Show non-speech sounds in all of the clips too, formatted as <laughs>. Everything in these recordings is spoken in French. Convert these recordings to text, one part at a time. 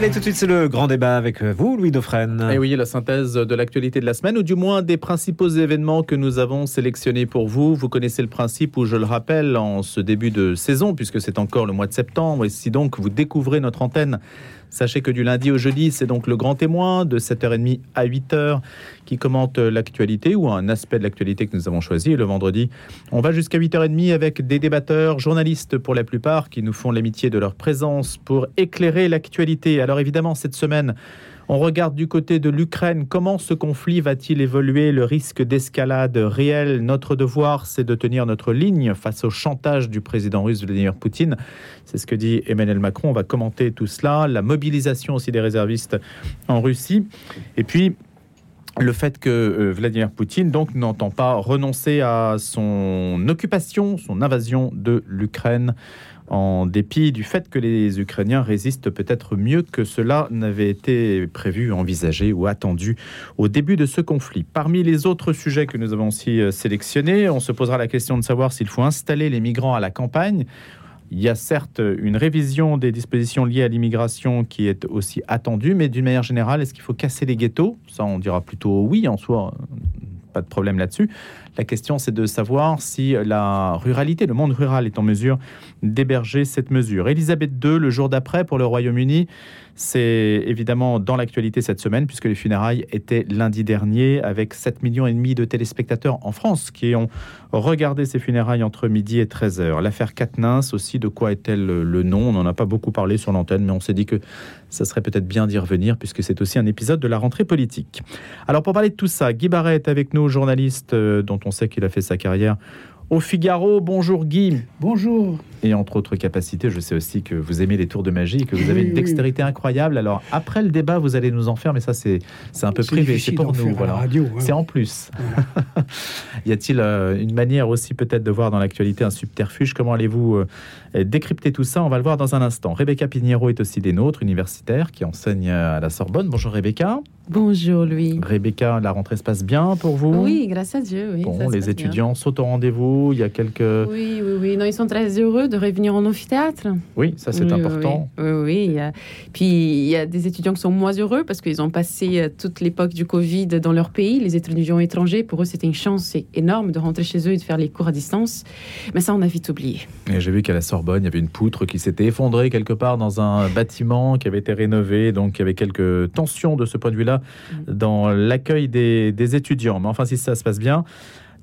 Allez, tout de suite, c'est le grand débat avec vous, Louis Dauphren. Et oui, la synthèse de l'actualité de la semaine, ou du moins des principaux événements que nous avons sélectionnés pour vous. Vous connaissez le principe où je le rappelle en ce début de saison, puisque c'est encore le mois de septembre, et si donc vous découvrez notre antenne Sachez que du lundi au jeudi, c'est donc le grand témoin de 7h30 à 8h qui commente l'actualité ou un aspect de l'actualité que nous avons choisi. Le vendredi, on va jusqu'à 8h30 avec des débatteurs, journalistes pour la plupart, qui nous font l'amitié de leur présence pour éclairer l'actualité. Alors évidemment, cette semaine, on regarde du côté de l'Ukraine comment ce conflit va-t-il évoluer, le risque d'escalade réel? Notre devoir, c'est de tenir notre ligne face au chantage du président russe Vladimir Poutine. C'est ce que dit Emmanuel Macron. On va commenter tout cela, la mobilisation aussi des réservistes en Russie. Et puis, le fait que euh, Vladimir Poutine donc n'entend pas renoncer à son occupation, son invasion de l'Ukraine en dépit du fait que les Ukrainiens résistent peut-être mieux que cela n'avait été prévu, envisagé ou attendu au début de ce conflit. Parmi les autres sujets que nous avons aussi euh, sélectionnés, on se posera la question de savoir s'il faut installer les migrants à la campagne. Il y a certes une révision des dispositions liées à l'immigration qui est aussi attendue, mais d'une manière générale, est-ce qu'il faut casser les ghettos? Ça, on dira plutôt oui en soi, pas de problème là-dessus. La question, c'est de savoir si la ruralité, le monde rural est en mesure d'héberger cette mesure. Elisabeth II, le jour d'après pour le Royaume-Uni, c'est évidemment dans l'actualité cette semaine, puisque les funérailles étaient lundi dernier, avec 7 millions et demi de téléspectateurs en France qui ont regardé ces funérailles entre midi et 13 heures. L'affaire Katnins aussi, de quoi est-elle le nom? On n'en a pas beaucoup parlé sur l'antenne, mais on s'est dit que ça serait peut-être bien d'y revenir, puisque c'est aussi un épisode de la rentrée politique. Alors pour parler de tout ça, Guy Barret est avec nous, journaliste euh, on sait qu'il a fait sa carrière au Figaro. Bonjour Guy. Bonjour. Et entre autres capacités, je sais aussi que vous aimez les tours de magie, que vous avez une dextérité incroyable. Alors après le débat, vous allez nous en faire, mais ça c'est un peu privé, c'est pour nous. Voilà. C'est en plus. <laughs> y a-t-il euh, une manière aussi peut-être de voir dans l'actualité un subterfuge? Comment allez-vous euh, décrypter tout ça? On va le voir dans un instant. Rebecca Pignero est aussi des nôtres, universitaire, qui enseigne à la Sorbonne. Bonjour Rebecca. Bonjour Louis. Rebecca, la rentrée se passe bien pour vous? Oui, grâce à Dieu. Oui, bon, les étudiants sautent au rendez-vous. Il y a quelques. Oui, oui, oui. Non, ils sont très heureux de revenir en amphithéâtre. Oui, ça c'est important. Oui, oui. Puis il y a des étudiants qui sont moins heureux parce qu'ils ont passé euh, toute l'époque du Covid dans leur pays. Les étudiants étrangers, pour eux, c'était une chance énorme de rentrer chez eux et de faire les cours à distance. Mais ça, on a vite oublié. Et j'ai vu qu'à la Sorbonne, il y avait une poutre qui s'était effondrée quelque part dans un bâtiment qui avait été rénové. Donc il y avait quelques tensions de ce point de vue-là mm. dans l'accueil des, étudiants. Mais enfin, si ça se passe bien,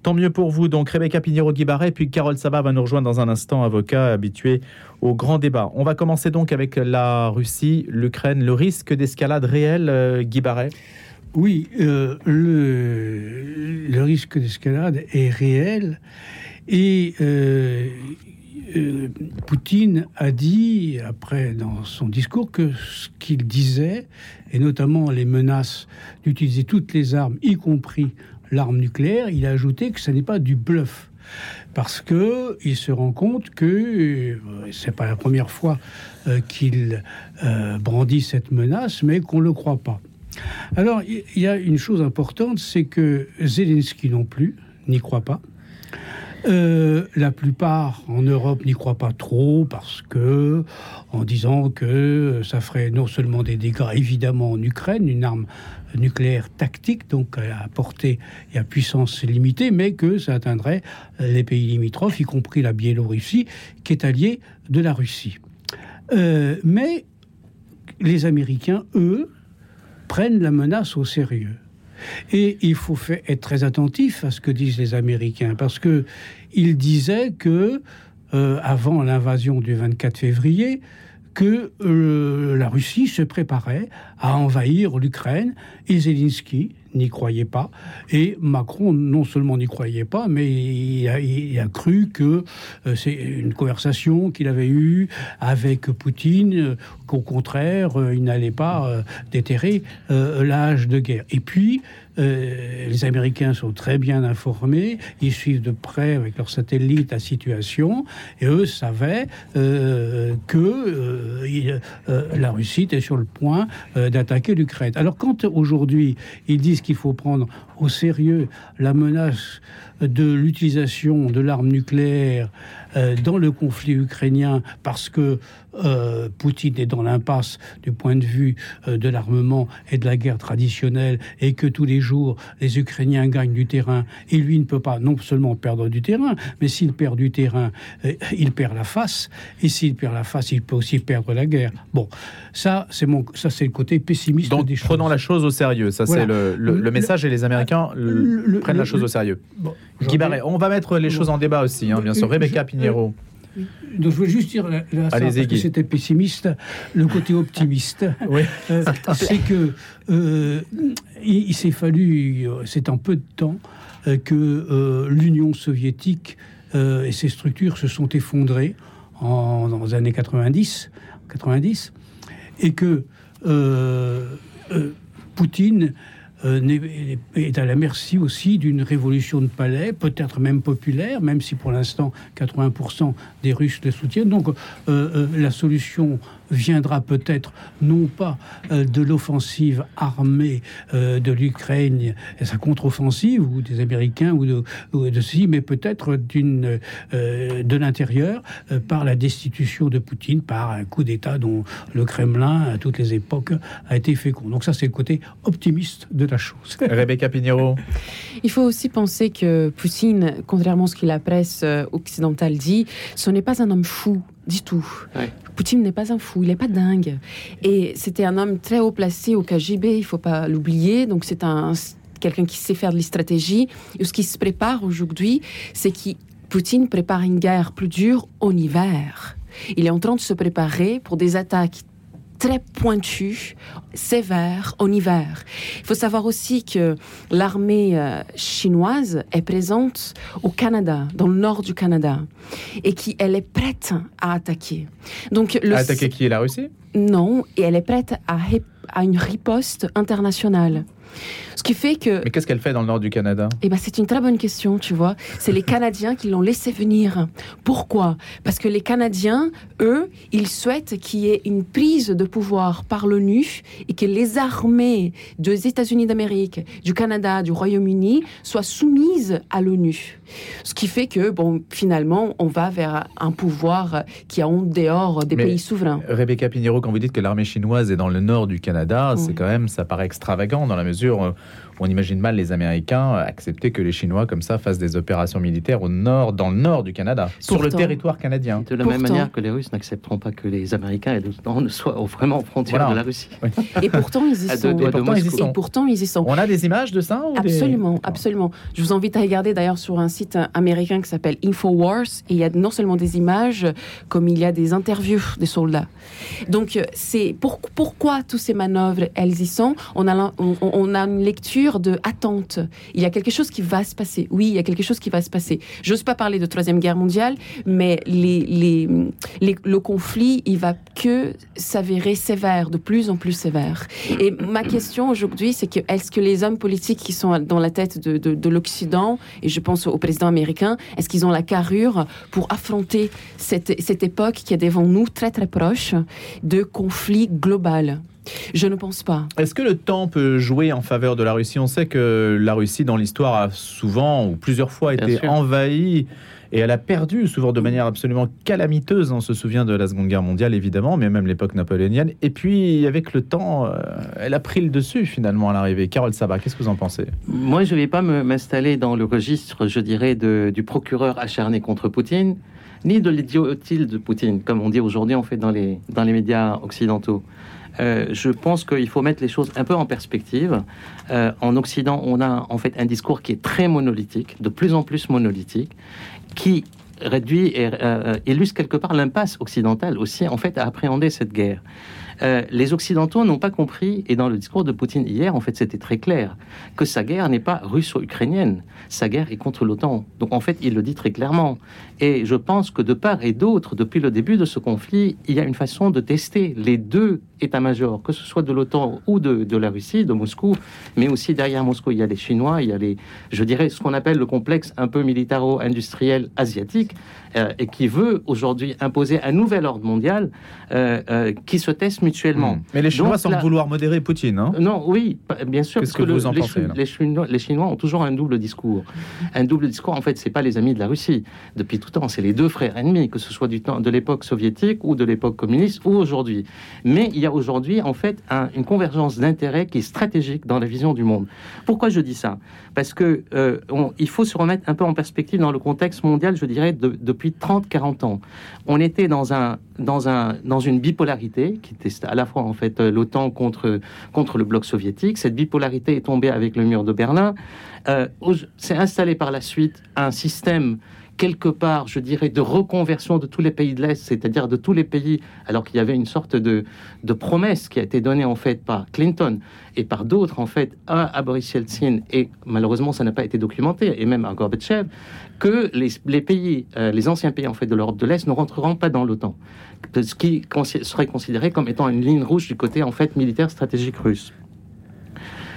Tant mieux pour vous. Donc, Rebecca Pignero-Guibaret, puis Carole Sabat va nous rejoindre dans un instant, avocat habitué au grand débat. On va commencer donc avec la Russie, l'Ukraine, le risque d'escalade réel, euh, Guibaret Oui, euh, le, le, risque d'escalade est réel et euh, euh, Poutine a dit, après, dans son discours, que ce qu'il disait, et notamment les menaces d'utiliser toutes les armes, y compris l'arme nucléaire, il a ajouté que ce n'est pas du bluff. Parce que il se rend compte que euh, c'est pas la première fois euh, qu'il brandit cette menace, mais qu'on le croit pas. Alors, il y a une chose importante, c'est que Zelensky non plus n'y croit pas. Euh, la plupart en Europe n'y croient pas trop parce que, en disant que ça ferait non seulement des dégâts évidemment en Ukraine, une arme nucléaire tactique, donc à portée et à puissance limitée, mais que ça atteindrait les pays limitrophes, y compris la Biélorussie, qui est alliée de la Russie. Euh, mais les Américains, eux, prennent la menace au sérieux. Et il faut être très attentif à ce que disent les Américains, parce que ils disaient que euh, avant l'invasion du 24 février, que euh, la Russie se préparait à envahir l'Ukraine. Et Zelensky n'y croyait pas. Et Macron, non seulement n'y croyait pas, mais il a, cru que euh, c'est une conversation qu'il avait eue avec Poutine, qu'au contraire, il n'allait pas déterrer l'âge de guerre. Et puis, euh, les Américains sont très bien informés, ils suivent de près avec leurs satellites la situation, et eux savaient euh, que euh, la Russie était sur le point d'attaquer l'Ukraine. Alors quand aujourd'hui ils disent qu'il faut prendre au sérieux la menace de l'utilisation de l'arme nucléaire euh, dans le conflit ukrainien parce que euh, Poutine est dans l'impasse du point de vue euh, de l'armement et de la guerre traditionnelle et que tous les jours les Ukrainiens gagnent du terrain et lui ne peut pas non seulement perdre du terrain, mais s'il perd du terrain, il perd la face et s'il perd la face, il peut aussi perdre la guerre. Bon, ça c'est mon, ça c'est le côté pessimiste Donc, des choses. prenons la chose au sérieux. Ça c'est le, le, message et les Américains prennent la chose au sérieux. Guy Barret, on va mettre les choses en débat aussi, hein, bien sûr. Rebecca Pinheiro. Donc je veux juste dire, là, parce que c'était pessimiste, le côté optimiste, <laughs> euh, c'est que euh, il, s'est fallu, euh, c'est en peu de temps, que l'Union soviétique et ses structures se sont effondrées en, dans les années 90, 90 et que Poutine euh, est à la merci aussi d'une révolution de palais, peut-être même populaire, même si pour l'instant 80% des Russes le soutiennent. Donc euh, euh, la solution viendra peut-être non pas euh, de l'offensive armée euh, de l'Ukraine et sa contre-offensive ou des Américains ou de, ou de ceci, mais peut-être d'une euh, de l'intérieur par la destitution de Poutine, par un coup d'État dont le Kremlin à toutes les époques a été fécond. Donc ça c'est le côté optimiste de la chose. <laughs> Rebecca Pinheiro. Il faut aussi penser que Poutine, contrairement à ce que la presse occidentale dit, ce n'est pas un homme fou du tout. Poutine n'est pas un fou, il n'est pas dingue. Et c'était un homme très haut placé au KGB, il faut pas l'oublier. Donc c'est un quelqu'un qui sait faire de la stratégie. Et ce qui se prépare aujourd'hui, c'est que Poutine prépare une guerre plus dure en hiver. Il est en train de se préparer pour des attaques très pointu, sévère en hiver. Il faut savoir aussi que l'armée euh, chinoise est présente au Canada, dans le nord du Canada, et qu'elle est prête à attaquer. Donc, le... À attaquer qui? Est la Russie? Non, et elle est prête à, à une riposte internationale. Ce qui fait que. Mais qu'est-ce qu'elle fait dans le nord du Canada? Eh ben, c'est une très bonne question, tu vois. C'est les Canadiens qui l'ont laissé venir. Pourquoi? Parce que les Canadiens, eux, ils souhaitent qu'il y ait une prise de pouvoir par l'ONU et que les armées des États-Unis d'Amérique, du Canada, du Royaume-Uni soient soumises à l'ONU. Ce qui fait que, bon, finalement, on va vers un pouvoir qui est en dehors des pays souverains. Rebecca Pinheiro, quand vous dites que l'armée chinoise est dans le nord du Canada, c'est quand même, ça paraît extravagant dans la mesure euh, on imagine mal les Américains accepter que les Chinois comme ça fassent des opérations militaires au nord, dans le nord du Canada, sur le territoire canadien. De la même manière que les Russes n'accepteront pas que les Américains et ne soient vraiment aux frontières de la Russie. <laughs> Et pourtant ils y sont. Et pourtant, ils y sont. On a des images de ça Absolument, absolument. Je vous invite à regarder d'ailleurs sur un site américain qui s'appelle Infowars et il y a non seulement des images comme il y a des interviews des soldats. Donc c'est pour, pourquoi toutes ces manœuvres elles y sont? On a on a une lecture de attente. Il y a quelque chose qui va se passer. Oui, il y a quelque chose qui va se passer. J'ose pas parler de troisième guerre mondiale, mais les, le conflit, il va que s'avérer sévère, de plus en plus sévère. Et ma question aujourd'hui, c'est que est-ce que les hommes politiques qui sont dans la tête de, de, l'Occident, et je pense au président américain, est-ce qu'ils ont la carrure pour affronter cette, cette époque qui est devant nous très très proche de conflit global je ne pense pas. Est-ce que le temps peut jouer en faveur de la Russie? On sait que la Russie, dans l'histoire, a souvent ou plusieurs fois été envahie et elle a perdu souvent de manière absolument calamiteuse. On se souvient de la Seconde Guerre mondiale, évidemment, mais même l'époque napoléonienne. Et puis, avec le temps, euh, elle a pris le dessus finalement à l'arrivée. Carole Sabat, qu'est-ce que vous en pensez? Moi, je ne vais pas m'installer dans le registre, je dirais, du procureur acharné contre Poutine, ni de l'idiotie de Poutine, comme on dit aujourd'hui, en fait, dans les, dans les médias occidentaux. Euh, je pense qu'il faut mettre les choses un peu en perspective. Euh, en Occident, on a en fait un discours qui est très monolithique, de plus en plus monolithique, qui réduit et euh, illustre quelque part l'impasse occidentale aussi en fait à appréhender cette guerre. Euh, les Occidentaux n'ont pas compris, et dans le discours de Poutine hier, en fait, c'était très clair, que sa guerre n'est pas russo-ukrainienne, sa guerre est contre l'OTAN. Donc en fait, il le dit très clairement. Et je pense que de part et d'autre, depuis le début de ce conflit, il y a une façon de tester les deux états-majors, que ce soit de l'OTAN ou de, la Russie, de Moscou, mais aussi derrière Moscou, il y a les Chinois, il y a les, je dirais, ce qu'on appelle le complexe un peu militaro-industriel asiatique. Euh, et qui veut aujourd'hui imposer un nouvel ordre mondial euh, euh, qui se testent mutuellement. Hmm. Mais les Chinois Donc, semblent vouloir modérer Poutine. hein Non, oui, bien sûr. Qu'est-ce que vous en les, pensez, les Chinois, les Chinois ont toujours un double discours. Un double discours, en fait, c'est pas les amis de la Russie. Depuis tout temps, c'est les deux frères ennemis, que ce soit du temps de l'époque soviétique ou de l'époque communiste ou aujourd'hui. Mais il y a aujourd'hui, en fait, un- une convergence d'intérêts qui est stratégique dans la vision du monde. Pourquoi je dis ça? Parce que euh, on- il faut se remettre un peu en perspective dans le contexte mondial, je dirais, de- depuis 30-40 ans. On était dans un dans un dans une bipolarité qui était à la fois en fait l'OTAN contre contre le bloc soviétique. Cette bipolarité est tombée avec le mur de Berlin. Euh, s'est installé par la suite un système quelque part, je dirais, de reconversion de tous les pays de l'Est, c'est-à-dire de tous les pays, alors qu'il y avait une sorte de, de promesse qui a été donnée en fait par Clinton et par d'autres en fait à, Boris Yeltsin, et malheureusement ça n'a pas été documenté, et même à Gorbatchev, que les, pays, euh, les anciens pays en fait de l'Europe de l'Est ne rentreront pas dans l'OTAN, ce qui serait considéré comme étant une ligne rouge du côté en fait militaire stratégique russe.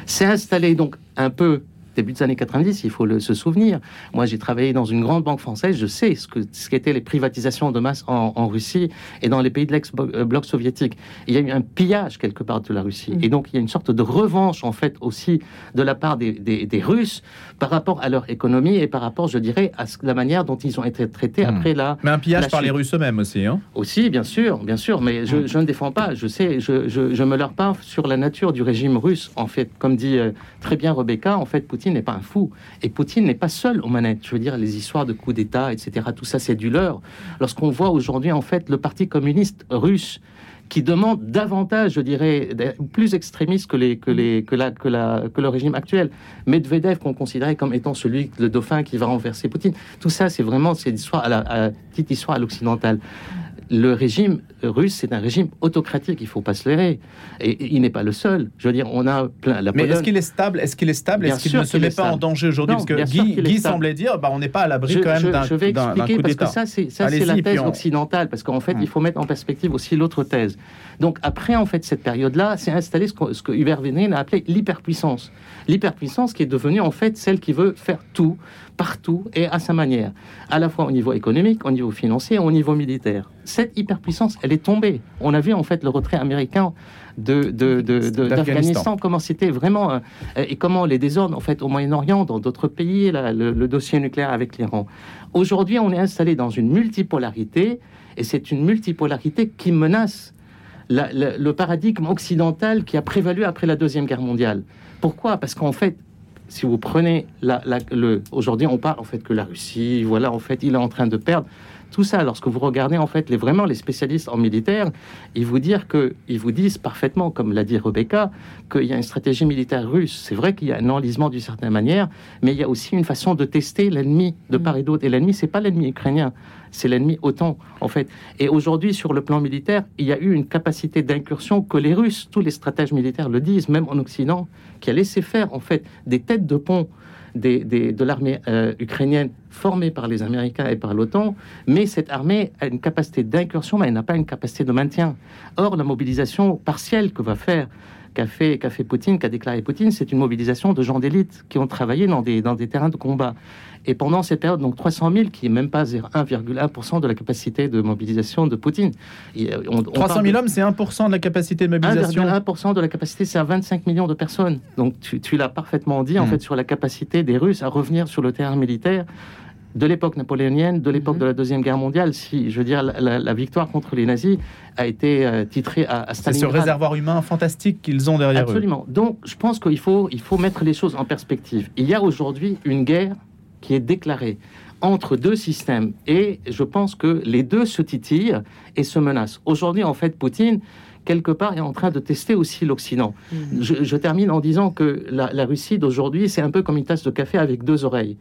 C'est installé donc un peu début des années 90, il faut le, se souvenir. Moi, j'ai travaillé dans une grande banque française, je sais ce que ce qu'étaient les privatisations de masse en, en Russie et dans les pays de l'ex-bloc soviétique. Il y a eu un pillage quelque part de la Russie. Et donc, il y a une sorte de revanche, en fait, aussi de la part des, des- des Russes par rapport à leur économie et par rapport, je dirais, à la manière dont ils ont été traités Hmm. après la, Mais un pillage La par les. Russes eux-mêmes aussi. Hein aussi, bien sûr, bien sûr, mais je, je ne défends pas. Je sais, je, je, je me leurre pas sur la nature du régime russe. En fait, comme dit euh, très bien Rebecca, en fait, Poutine n'est pas un fou. Et Poutine n'est pas seul aux manettes. Je veux dire, les histoires de coups d'État, etc., tout ça, c'est du leurre. Lorsqu'on voit aujourd'hui, en fait, le Parti communiste russe qui demande davantage, je dirais, plus extrémiste que, les, que, les, que, la, que, la, que le régime actuel. Medvedev, qu'on considérait comme étant celui, le dauphin qui va renverser Poutine. Tout ça, c'est vraiment c'est une histoire petite histoire à l'occidental. Le régime russe, c'est un régime autocratique, il faut pas se leurrer. Et, et il n'est pas le seul. Je veux dire, on a plein. La Mais est-ce qu'il est stable? Est-ce qu'il est stable? Est-ce qu'il ne se met pas en danger aujourd'hui? Parce que Guy, Guy semblait dire bah, on n'est pas à l'abri quand même d'un je vais expliquer coup parce que ça, c'est la thèse on- occidentale. Parce qu'en fait, il faut mettre en perspective aussi l'autre thèse. Donc après, en fait, cette période-là, c'est installé ce que, ce que Hubert Védrine a appelé l'hyperpuissance. L'hyperpuissance qui est devenue en fait celle qui veut faire tout, partout et à sa manière, à la fois au niveau économique, au niveau financier, au niveau militaire. Cette hyperpuissance, elle est tombée. On a vu en fait le retrait américain de, de- de- de- D'Afghanistan. d'Afghanistan, comment c'était vraiment euh, et comment les désordres en fait au Moyen-Orient, dans d'autres pays, là, le, le dossier nucléaire avec l'Iran. Aujourd'hui, on est installé dans une multipolarité et c'est une multipolarité qui menace le paradigme occidental qui a prévalu après la Deuxième Guerre mondiale. Pourquoi? Parce qu'en fait, si vous prenez la- le, aujourd'hui, on parle en fait que la Russie, voilà, en fait, il est en train de perdre tout ça. Lorsque vous regardez en fait les vraiment les spécialistes en militaire, ils vous disent que ils vous disent parfaitement, comme l'a dit Rebecca, qu'il y a une stratégie militaire russe. C'est vrai qu'il y a un enlisement d'une certaine manière, mais il y a aussi une façon de tester l'ennemi de part et d'autre. Et l'ennemi, c'est pas l'ennemi ukrainien, c'est l'ennemi OTAN en fait. Et aujourd'hui, sur le plan militaire, il y a eu une capacité d'incursion que les Russes, tous les stratèges militaires le disent, même en Occident, qui a laissé faire en fait des têtes de pont des- des- de l'armée euh, ukrainienne formée par les Américains et par l'OTAN, mais cette armée a une capacité d'incursion, mais elle n'a pas une capacité de maintien. Or, la mobilisation partielle que va faire qu'a fait, fait Poutine, qu'a déclaré Poutine, c'est une mobilisation de gens d'élite qui ont travaillé dans des, dans des terrains de combat. Et pendant cette période, donc 300 000, qui est même pas 1,1% de la capacité de mobilisation de Poutine. Et, euh, on- on 300 parle 000 de- hommes, c'est 1% de la capacité de mobilisation. 1,1% de la capacité, c'est à 25 millions de personnes. Donc tu, tu l'as parfaitement dit, en Hmm. fait, sur la capacité des Russes à revenir sur le terrain militaire de l'époque napoléonienne, de l'époque Mhm. de la Deuxième Guerre mondiale. Si, je veux dire, la, la- la victoire contre les nazis a été euh, titrée à, à C'est ce Stalingrad. réservoir humain fantastique qu'ils ont derrière eux. Absolument. Donc, je pense qu'il faut, il faut mettre les choses en perspective. Il y a aujourd'hui une guerre qui est déclarée entre deux systèmes et je pense que les deux se titillent et se menacent. Aujourd'hui, en fait, Poutine, quelque part, est en train de tester aussi l'Occident. Je, je termine en disant que la, la Russie d'aujourd'hui, c'est un peu comme une tasse de café avec deux oreilles.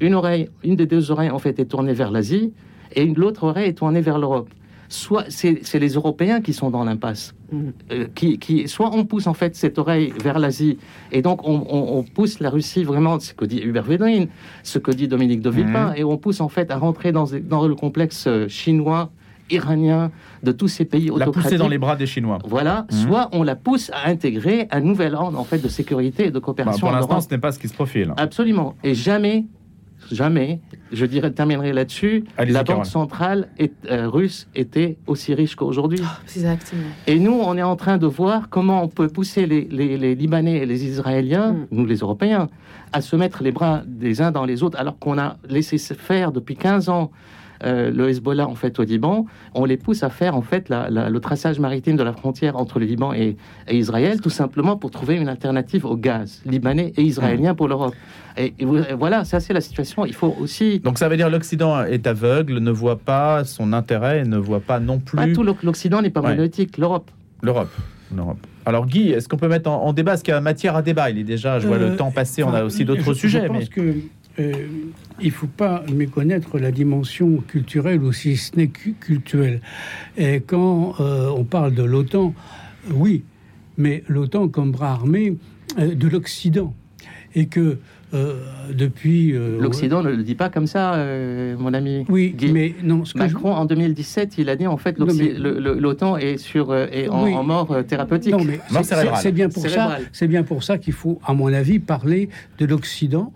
Une oreille, une des deux oreilles, en fait, est tournée vers l'Asie et l'autre oreille est tournée vers l'Europe. Soit c'est les Européens qui sont dans l'impasse. Mhm. Euh, qui, qui, soit on pousse en fait cette oreille vers l'Asie et donc on, on- on pousse la Russie vraiment, ce que dit Hubert Védrine, ce que dit Dominique de Villepin, et on pousse en fait à rentrer dans, dans le complexe euh, chinois, iranien, de tous ces pays La autocratiques. pousser dans les bras des Chinois. Voilà, Mhm. soit on la pousse à intégrer un nouvel ordre en fait de sécurité et de Bah, coopération pour en l'instant, ce n'est pas ce qui se profile. Absolument. Et jamais, jamais, je dirais, terminerai là-dessus, la banque centrale est- euh, russe était aussi riche qu'aujourd'hui. Exactement. Et nous, on est en train de voir comment on peut pousser les, les- les Libanais et les Israéliens, Mm. nous les Européens, à se mettre les bras des uns dans les autres, alors qu'on a laissé se faire depuis 15 ans euh, le Hezbollah en fait au Liban. On les pousse à faire en fait la- la- le traçage maritime de la frontière entre le Liban et, et Israël, tout simplement pour trouver une alternative au gaz libanais et israélien pour l'Europe. Et, et voilà, ça c'est la situation. Il faut aussi Donc ça veut dire l'Occident est aveugle, ne voit pas son intérêt, et ne voit pas non pas plus tout l'O- l'Occident n'est pas Ouais. monolithique, l'Europe. l'Europe. L'Europe. Alors Guy, est-ce qu'on peut mettre en, en débat? Ce qu'il y a matière à débat Il est déjà, je vois Euh, le temps passer, on a aussi d'autres je- sujets. Je mais... pense que euh, il faut pas méconnaître la dimension culturelle ou si ce n'est cu- culturelle. Et quand euh, on parle de l'OTAN, oui, mais l'OTAN comme bras armé euh, de l'Occident et que euh, depuis euh, L'Occident ne le dit pas comme ça, euh, mon ami. Oui, Guy. mais non, ce que je- Macron, en 2017, il a dit en fait Non, l'Occi- mais- le- le- l'OTAN est, sur, euh, est en, Oui. en mort thérapeutique. Non, mais c'est- bien pour Cérébrale. ça. C'est bien pour ça qu'il faut, à mon avis, parler de l'Occident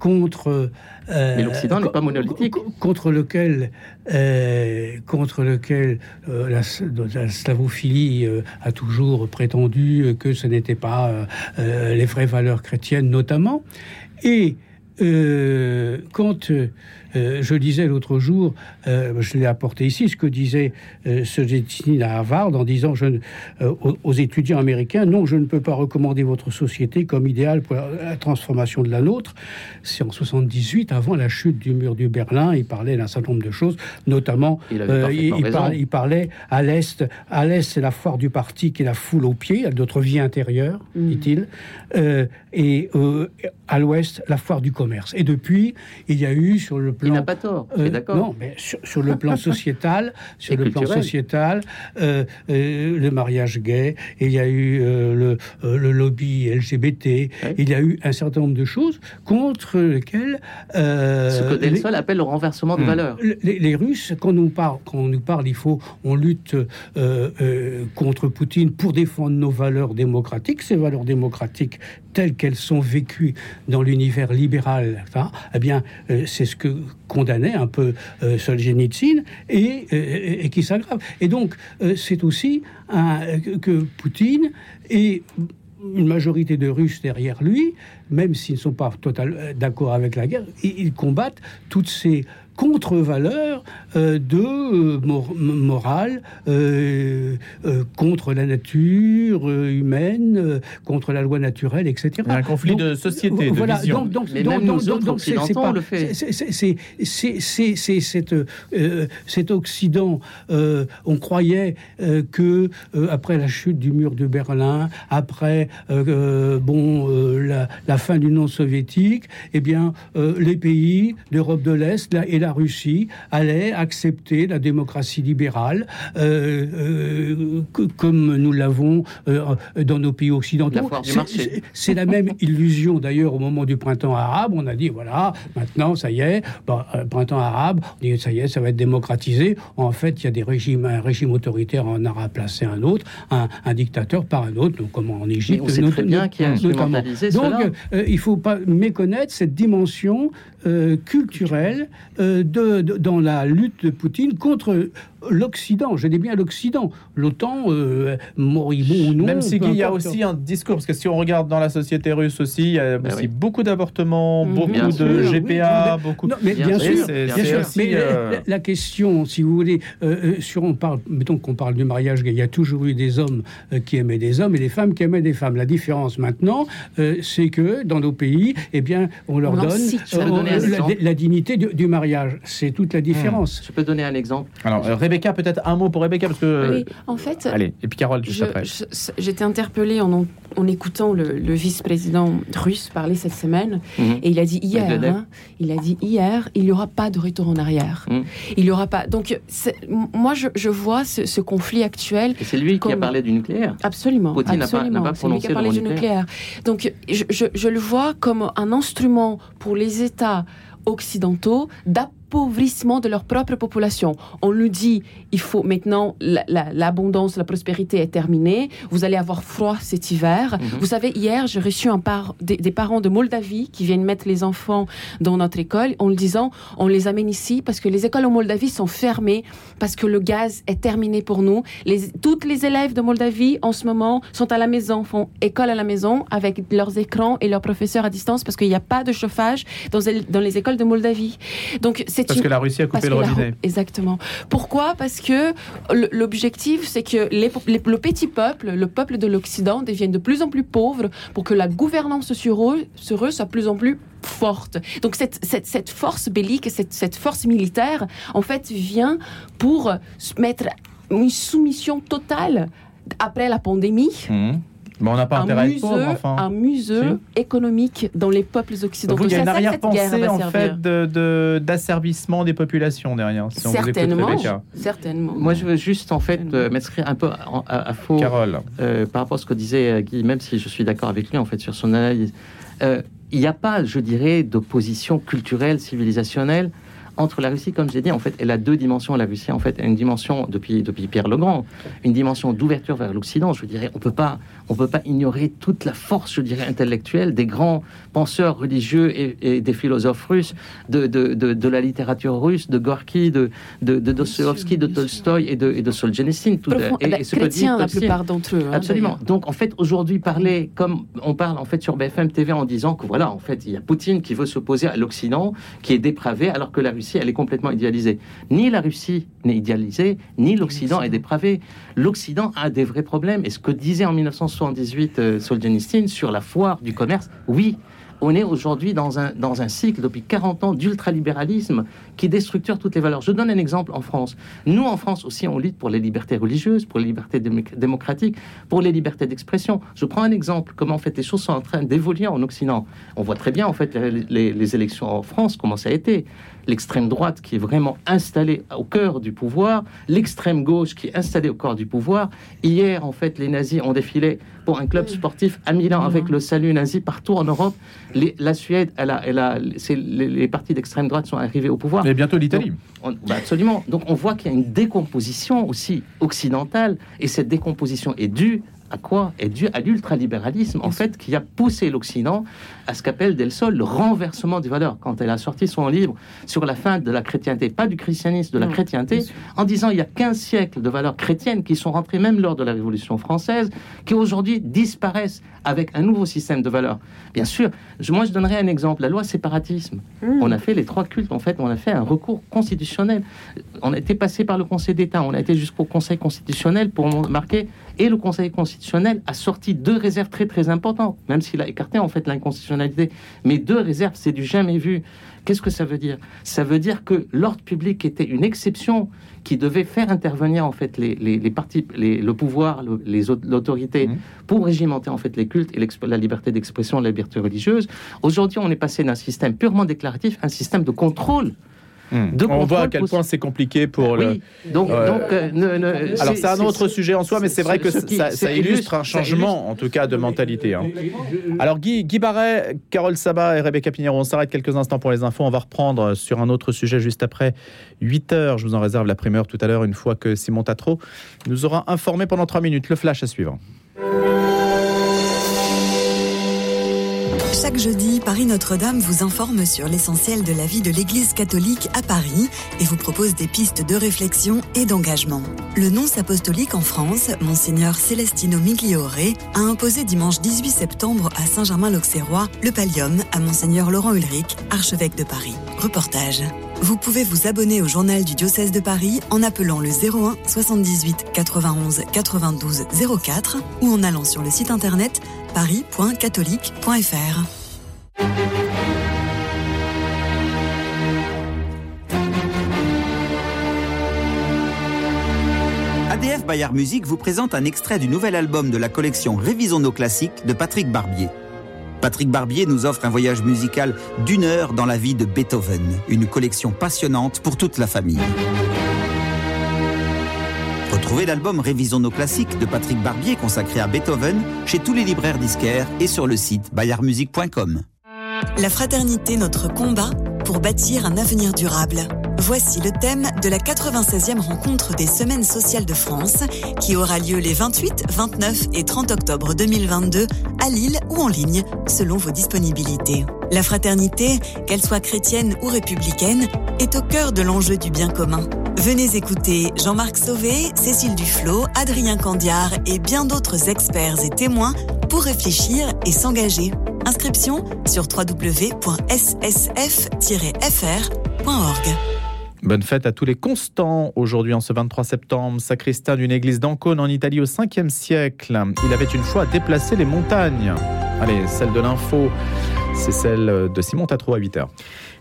contre. euh, Mais l'Occident n'est pas monolithique. co- Contre lequel, euh, contre lequel euh, la, la slavophilie a toujours prétendu que ce n'était pas les vraies valeurs chrétiennes, notamment. Et quand euh, je disais l'autre jour, euh, je l'ai apporté ici, ce que disait euh, ce Solzhenitsyn à Harvard en disant je, euh, aux, aux étudiants américains, non, je ne peux pas recommander votre société comme idéal pour la, la transformation de la nôtre. C'est en 78, avant la chute du mur du Berlin, il parlait d'un certain nombre de choses, notamment Il euh, parlait, il parlait à l'Est, à l'Est c'est la foire du parti qui est la foule aux pieds, notre vie intérieure, Mm. dit-il, Euh, et euh, à l'Ouest la foire du commerce. Et depuis, il y a eu sur le Il n'a pas tort, euh, d'accord. Non, mais sur, sur le plan <laughs> sociétal, sur le plan sociétal, euh, euh, le mariage gay, il y a eu euh, le, le lobby LGBT, il y a eu un certain nombre de choses contre lesquelles Ce que Delsol appelle le renversement de Hmm. valeurs. les, les Russes, quand on nous parle, quand on nous parle, il faut, on lutte contre Poutine pour défendre nos valeurs démocratiques. Ces valeurs démocratiques, telles qu'elles sont vécues dans l'univers libéral, eh bien, euh, c'est ce que condamnait un peu euh, Solzhenitsyn et, et qui s'aggrave. Et donc, euh, c'est aussi que- Poutine et une majorité de Russes derrière lui, même s'ils ne sont pas totalement d'accord avec la guerre, ils combattent toutes ces contre-valeurs euh, de euh, mor- morale euh, euh, contre la nature euh, humaine, euh, contre la loi naturelle, etc. Il y a un conflit Donc, de société, de voilà, vision. donc, donc, Mais donc, donc, c'est- pas- on le fait. c'est- euh, cet Occident. euh, on croyait euh, que euh, après la chute du mur de Berlin, après bon euh, la, la fin du non soviétique, eh bien euh, les pays d'Europe de l'Est et la Russie allaient accepter la démocratie libérale euh, euh, comme nous l'avons euh, dans nos pays occidentaux. La C'est- la même <laughs> illusion d'ailleurs au moment du printemps arabe. On a dit voilà, maintenant ça y est, euh, printemps arabe, on dit ça y est, ça va être démocratisé. En fait, il y a des régimes, un régime autoritaire en a remplacé un autre, un, un dictateur par un autre, donc comme en Égypte. Mais on sait not- très bien not- qui a notamment. Donc, cela. euh, il faut pas méconnaître cette dimension euh, culturelle euh, de, de- dans la lutte de Poutine contre l'Occident. Je dis bien l'Occident. L'OTAN, euh, moribond ou non. Même si il y a aussi un discours, parce que si on regarde dans la société russe aussi, il y a Ben aussi oui. beaucoup d'avortements, Mhm. beaucoup Bien de sûr, GPA, oui, beaucoup. Non, mais Bien bien, sûr, bien sûr. aussi, Mais la- euh, la, la question, si vous voulez, sur on parle, mettons qu'on parle du mariage gay, il y a toujours eu des hommes euh, qui aimaient des hommes et des femmes qui aimaient des femmes. La différence maintenant, euh, c'est que dans nos pays, eh bien, on leur On donne. La, exemple. la dignité du, du mariage. C'est toute la différence. Je peux donner un exemple. Alors, euh, Rebecca, peut-être un mot pour Rebecca, parce que. Oui, en fait, Allez, et puis Carole, juste je- après. j'étais interpellée en, en, en écoutant le, le vice-président russe parler cette semaine. Mhm. Et il a dit hier, hein, il a dit hier, il n'y aura pas de retour en arrière. Mm. Il n'y aura pas. Donc, moi, je, je vois ce, ce conflit actuel. Et c'est lui qui a parlé du nucléaire. Absolument. Poutine n'a pas- pas C'est lui qui a prononcé parlé le du nucléaire. Donc, je, je- je le vois comme un instrument pour les États occidentaux d'ap- l'appauvrissement de leur propre population. On nous dit, il faut maintenant, l'abondance, la, prospérité est terminée, vous allez avoir froid cet hiver. Mhm. Vous savez, hier, j'ai reçu un par, des, parents de Moldavie qui viennent mettre les enfants dans notre école en le disant, on les amène ici parce que les écoles en Moldavie sont fermées, parce que le gaz est terminé pour nous. Les, toutes les élèves de Moldavie, en ce moment, sont à la maison, font école à la maison avec leurs écrans et leurs professeurs à distance parce qu'il n'y a pas de chauffage dans, dans les écoles de Moldavie. Donc, c'est parce que la Russie a coupé le robinet. Exactement. Pourquoi? Parce que l'objectif, c'est que les, le petit peuple, le peuple de l'Occident, devienne de plus en plus pauvre pour que la gouvernance sur eux, sur eux soit de plus en plus forte. Donc cette, cette, cette force bellique, cette, cette, force militaire, en fait, vient pour mettre une soumission totale après la pandémie. Mmh on n'a pas intérêt museu, à enfin. Un musée économique dans les peuples occidentaux. il y a une arrière-pensée en fait d'asservissement des populations derrière. certainement, certainement. Moi, je veux juste en fait euh, m'inscrire un peu à, faux Carole. Euh, par rapport à ce que disait euh, Guy, même si je suis d'accord avec lui en fait sur son analyse. il n'y a pas, je dirais, d'opposition culturelle, civilisationnelle entre la Russie, comme j'ai dit, en fait, elle a deux dimensions. La Russie, en fait, a une dimension depuis depuis Pierre le Grand, une dimension d'ouverture vers l'Occident. Je dirais, on peut pas on peut pas ignorer toute la force, je dirais, intellectuelle des grands penseurs religieux et, des philosophes russes, de, de, de, la littérature russe, de Gorky, de, de, de Dostoevsky, de Tolstoï et de, et de Solzhenitsyn. Tout, et, et ce chrétiens, la plupart d'entre eux. Hein, absolument. Donc, en fait, aujourd'hui, parler comme on parle en fait sur BFM TV en disant que voilà, en fait, il y a Poutine qui veut s'opposer à l'Occident, qui est dépravé, alors que la Russie, elle est complètement idéalisée. Ni la Russie n'est idéalisée, ni l'Occident est dépravé. L'Occident a des vrais problèmes. Et ce que disait en 1960 1978 euh, Solzhenitsyn sur la foire du commerce, oui, on est aujourd'hui dans un, dans un cycle depuis 40 ans d'ultralibéralisme qui déstructure toutes les valeurs. Je donne un exemple en France. Nous, en France aussi, on lutte pour les libertés religieuses, pour les libertés démocratiques, pour les libertés d'expression. Je prends un exemple, comment en fait les choses sont en train d'évoluer en Occident. On voit très bien en fait les, les élections en France, comment ça a été l'extrême droite qui est vraiment installée au cœur du pouvoir, l'extrême gauche qui est installée au cœur du pouvoir. Hier, en fait, les nazis ont défilé pour un club sportif à Milan avec le salut nazi partout en Europe. la Suède, elle a, elle a, les, les, partis d'extrême droite sont arrivés au pouvoir. Et bientôt l'Italie. Bah, absolument. Donc on voit qu'il y a une décomposition aussi occidentale, et cette décomposition est due à quoi est dû à l'ultralibéralisme, en fait, qui a poussé l'Occident à ce qu'appelle Del Sol le renversement des valeurs. Quand elle a sorti son livre sur la fin de la chrétienté, pas du christianisme, de la chrétienté, en disant il y a 15 siècles de valeurs chrétiennes qui sont rentrées même lors de la Révolution française, qui aujourd'hui disparaissent avec un nouveau système de valeurs. Bien sûr, moi je donnerai un exemple, la loi séparatisme. Hmm. On a fait les trois cultes, en fait, on a fait un recours constitutionnel. On a été passé par le Conseil d'État, on a été jusqu'au Conseil constitutionnel pour marquer et le Conseil constitutionnel a sorti deux réserves très très importantes, même s'il a écarté en fait l'inconstitutionnalité. Mais deux réserves, c'est du jamais vu. Qu'est-ce que ça veut dire? Ça veut dire que l'ordre public était une exception qui devait faire intervenir en fait les, les, partis, le pouvoir, les l'autorité mmh. pour régimenter en fait les cultes et la liberté d'expression, la liberté religieuse. Aujourd'hui, on est passé d'un système purement déclaratif à un système de contrôle Hmm. On voit à quel point c'est compliqué pour le. Donc, euh, alors c'est un autre sujet en soi, mais c'est vrai que ça, illustre un changement, en tout cas, de mentalité. Hein. Alors Guy, Guy Barret, Carole Sabat et Rebecca Pinheiro, on s'arrête quelques instants pour les infos. On va reprendre sur un autre sujet juste après 8 heures. Je vous en réserve la primeur tout à l'heure, une fois que Simon Tatro nous aura informé pendant 3 minutes. Le flash à suivre. Chaque jeudi, Paris Notre-Dame vous informe sur l'essentiel de la vie de l'Église catholique à Paris et vous propose des pistes de réflexion et d'engagement. Le nonce apostolique en France, Monseigneur Celestino Migliore, a imposé dimanche 18 septembre à Saint-Germain-l'Auxerrois le pallium à Monseigneur Laurent Ulrich, archevêque de Paris. Reportage. Vous pouvez vous abonner au journal du diocèse de Paris en appelant le 01 78 91 92 04 ou en allant sur le site internet paris.catholique.fr. ADF Bayard Musique vous présente un extrait du nouvel album de la collection Révisons nos classiques de Patrick Barbier. Patrick Barbier nous offre un voyage musical d'une heure dans la vie de Beethoven, une collection passionnante pour toute la famille. Retrouvez l'album Révisons nos classiques de Patrick Barbier consacré à Beethoven chez tous les libraires disquaires et sur le site bayardmusique.com. La fraternité, notre combat pour bâtir un avenir durable. Voici le thème de la 96e rencontre des Semaines sociales de France qui aura lieu les 28, 29 et 30 octobre 2022 à Lille ou en ligne selon vos disponibilités. La fraternité, qu'elle soit chrétienne ou républicaine, est au cœur de l'enjeu du bien commun. Venez écouter Jean-Marc Sauvé, Cécile Duflot, Adrien Candiard et bien d'autres experts et témoins pour réfléchir et s'engager. Inscription sur www.ssf-fr.org. Bonne fête à tous les constants. Aujourd'hui, en ce 23 septembre, sacristain d'une église d'Ancône en Italie au 5e siècle. Il avait une fois déplacé les montagnes. Allez, celle de l'info, c'est celle de Simon Tatro à 8h.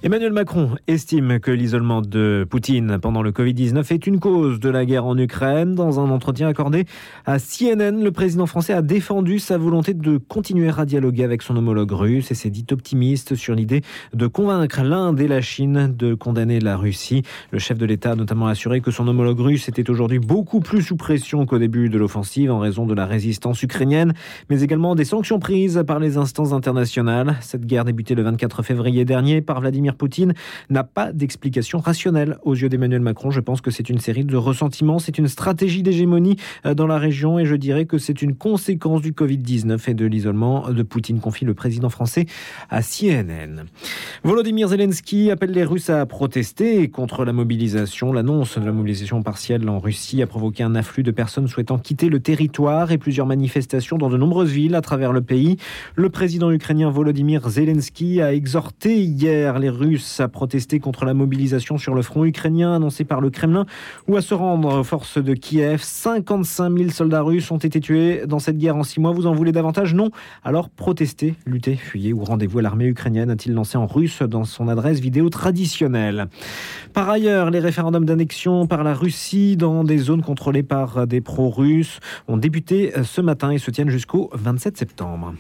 Emmanuel Macron estime que l'isolement de Poutine pendant le Covid-19 est une cause de la guerre en Ukraine. Dans un entretien accordé à CNN, le président français a défendu sa volonté de continuer à dialoguer avec son homologue russe et s'est dit optimiste sur l'idée de convaincre l'Inde et la Chine de condamner la Russie. Le chef de l'État a notamment assuré que son homologue russe était aujourd'hui beaucoup plus sous pression qu'au début de l'offensive en raison de la résistance ukrainienne, mais également des sanctions prises par les instances internationales. Guerre débutée le 24 février dernier par Vladimir Poutine n'a pas d'explication rationnelle aux yeux d'Emmanuel Macron. Je pense que c'est une série de ressentiments, c'est une stratégie d'hégémonie euh, dans la région et je dirais que c'est une conséquence du Covid-19 et de l'isolement de Poutine, confie le président français à CNN. Volodymyr Zelensky appelle les Russes à protester contre la mobilisation. L'annonce de la mobilisation partielle en Russie a provoqué un afflux de personnes souhaitant quitter le territoire et plusieurs manifestations dans de nombreuses villes à travers le pays. Le président ukrainien Volodymyr Zelensky a exhorté hier les Russes à protester contre la mobilisation sur le front ukrainien annoncée par le Kremlin ou à se rendre aux forces de Kiev. 55 000 soldats russes ont été tués dans cette guerre en six mois. Vous en voulez davantage? Non Alors protestez, luttez, fuyez ou rendez-vous à l'armée ukrainienne, a-t-il lancé en russe dans son adresse vidéo traditionnelle. Par ailleurs, les référendums d'annexion par la Russie dans des zones contrôlées par des pro-russes ont débuté ce matin et se tiennent jusqu'au 27 septembre.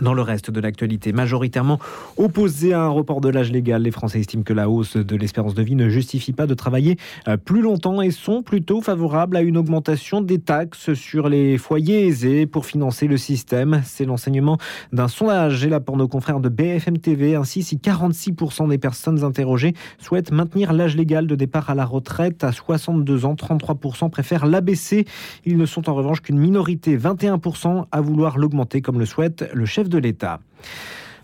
Dans le reste de l'actualité, majoritairement opposé à un report de l'âge légal, les Français estiment que la hausse de l'espérance de vie ne justifie pas de travailler euh, plus longtemps et sont plutôt favorables à une augmentation des taxes sur les foyers aisés pour financer le système. C'est l'enseignement d'un sondage et là pour nos confrères de BFM TV. Ainsi, si 46% des personnes interrogées souhaitent maintenir l'âge légal de départ à la retraite à 62 ans, 33% préfèrent l'abaisser. Ils ne sont en revanche qu'une minorité, 21% à vouloir l'augmenter comme le souhaite le chef de l'État.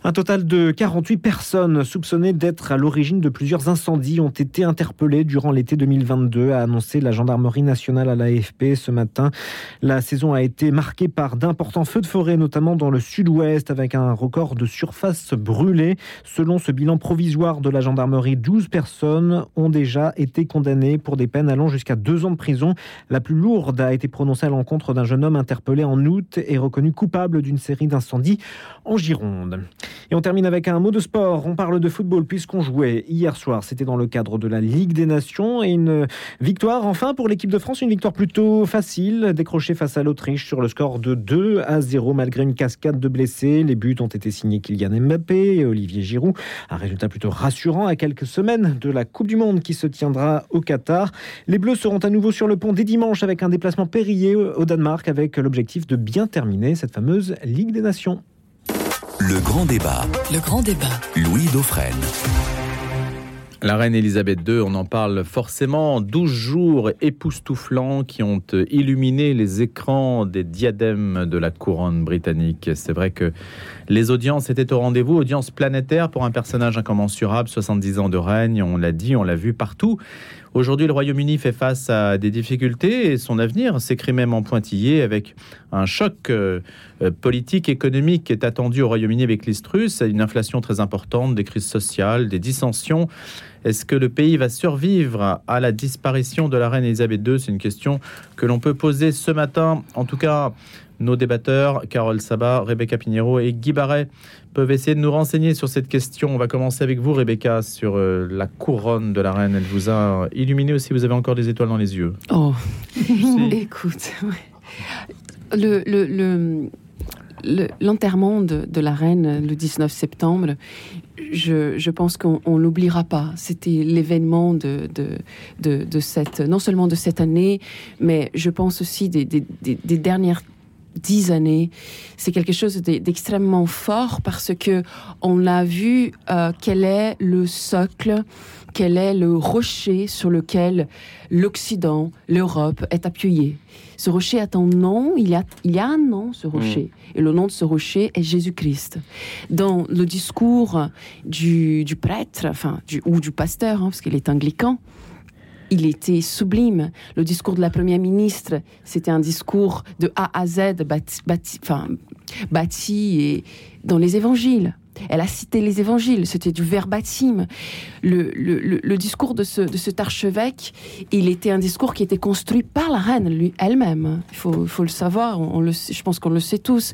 Un total de 48 personnes soupçonnées d'être à l'origine de plusieurs incendies ont été interpellées durant l'été 2022, a annoncé la gendarmerie nationale à l'AFP ce matin. La saison a été marquée par d'importants feux de forêt, notamment dans le sud-ouest, avec un record de surface brûlée. Selon ce bilan provisoire de la gendarmerie, 12 personnes ont déjà été condamnées pour des peines allant jusqu'à deux ans de prison. La plus lourde a été prononcée à l'encontre d'un jeune homme interpellé en août et reconnu coupable d'une série d'incendies en Gironde. Et on termine avec un mot de sport. On parle de football puisqu'on jouait hier soir. C'était dans le cadre de la Ligue des Nations et une victoire enfin pour l'équipe de France. Une victoire plutôt facile, décrochée face à l'Autriche sur le score de 2 à 0 malgré une cascade de blessés. Les buts ont été signés Kylian Mbappé et Olivier Giroud. Un résultat plutôt rassurant à quelques semaines de la Coupe du Monde qui se tiendra au Qatar. Les Bleus seront à nouveau sur le pont dès dimanche avec un déplacement périllé au Danemark avec l'objectif de bien terminer cette fameuse Ligue des Nations. Le grand débat. Le grand débat. Louis Dauphren. La reine Elisabeth II, on en parle forcément. 12 jours époustouflants qui ont illuminé les écrans des diadèmes de la couronne britannique. C'est vrai que les audiences étaient au rendez-vous, audience planétaire pour un personnage incommensurable, 70 ans de règne, on l'a dit, on l'a vu partout. Aujourd'hui, le Royaume-Uni fait face à des difficultés et son avenir s'écrit même en pointillé avec un choc euh, euh, politique, économique qui est attendu au Royaume-Uni avec l'Istrus, une inflation très importante, des crises sociales, des dissensions. Est-ce que le pays va survivre à la disparition de la reine Elisabeth II C'est une question que l'on peut poser ce matin. En tout cas, nos débatteurs, Carole Sabat, Rebecca Pinheiro et Guy Barret, peuvent essayer de nous renseigner sur cette question. On va commencer avec vous, Rebecca, sur euh, la couronne de la reine. Elle vous a illuminé aussi, vous avez encore des étoiles dans les yeux. Oh, <laughs> <laughs> écoute, le, le, l'enterrement de, de, la reine le 19 septembre, je, je pense qu'on l'oubliera pas. C'était l'événement de, de, de, cette, non seulement de cette année, mais je pense aussi des, des, des, des dernières dix années, c'est quelque chose d'extrêmement fort parce que on a vu euh, quel est le socle, quel est le rocher sur lequel l'Occident, l'Europe est appuyée. Ce rocher a un nom, il y a, il y a un nom, ce rocher. Et le nom de ce rocher est Jésus-Christ. Dans le discours du, du prêtre, enfin, du, ou du pasteur, hein, parce qu'il est anglican, il était sublime. Le discours de la première ministre, c'était un discours de A à Z bâti, dans les évangiles. Elle a cité les évangiles, c'était du verbatim. Le, discours de, ce, de cet archevêque, il était un discours qui était construit par la reine lui, elle-même. Il faut, le savoir, je pense qu'on le sait tous.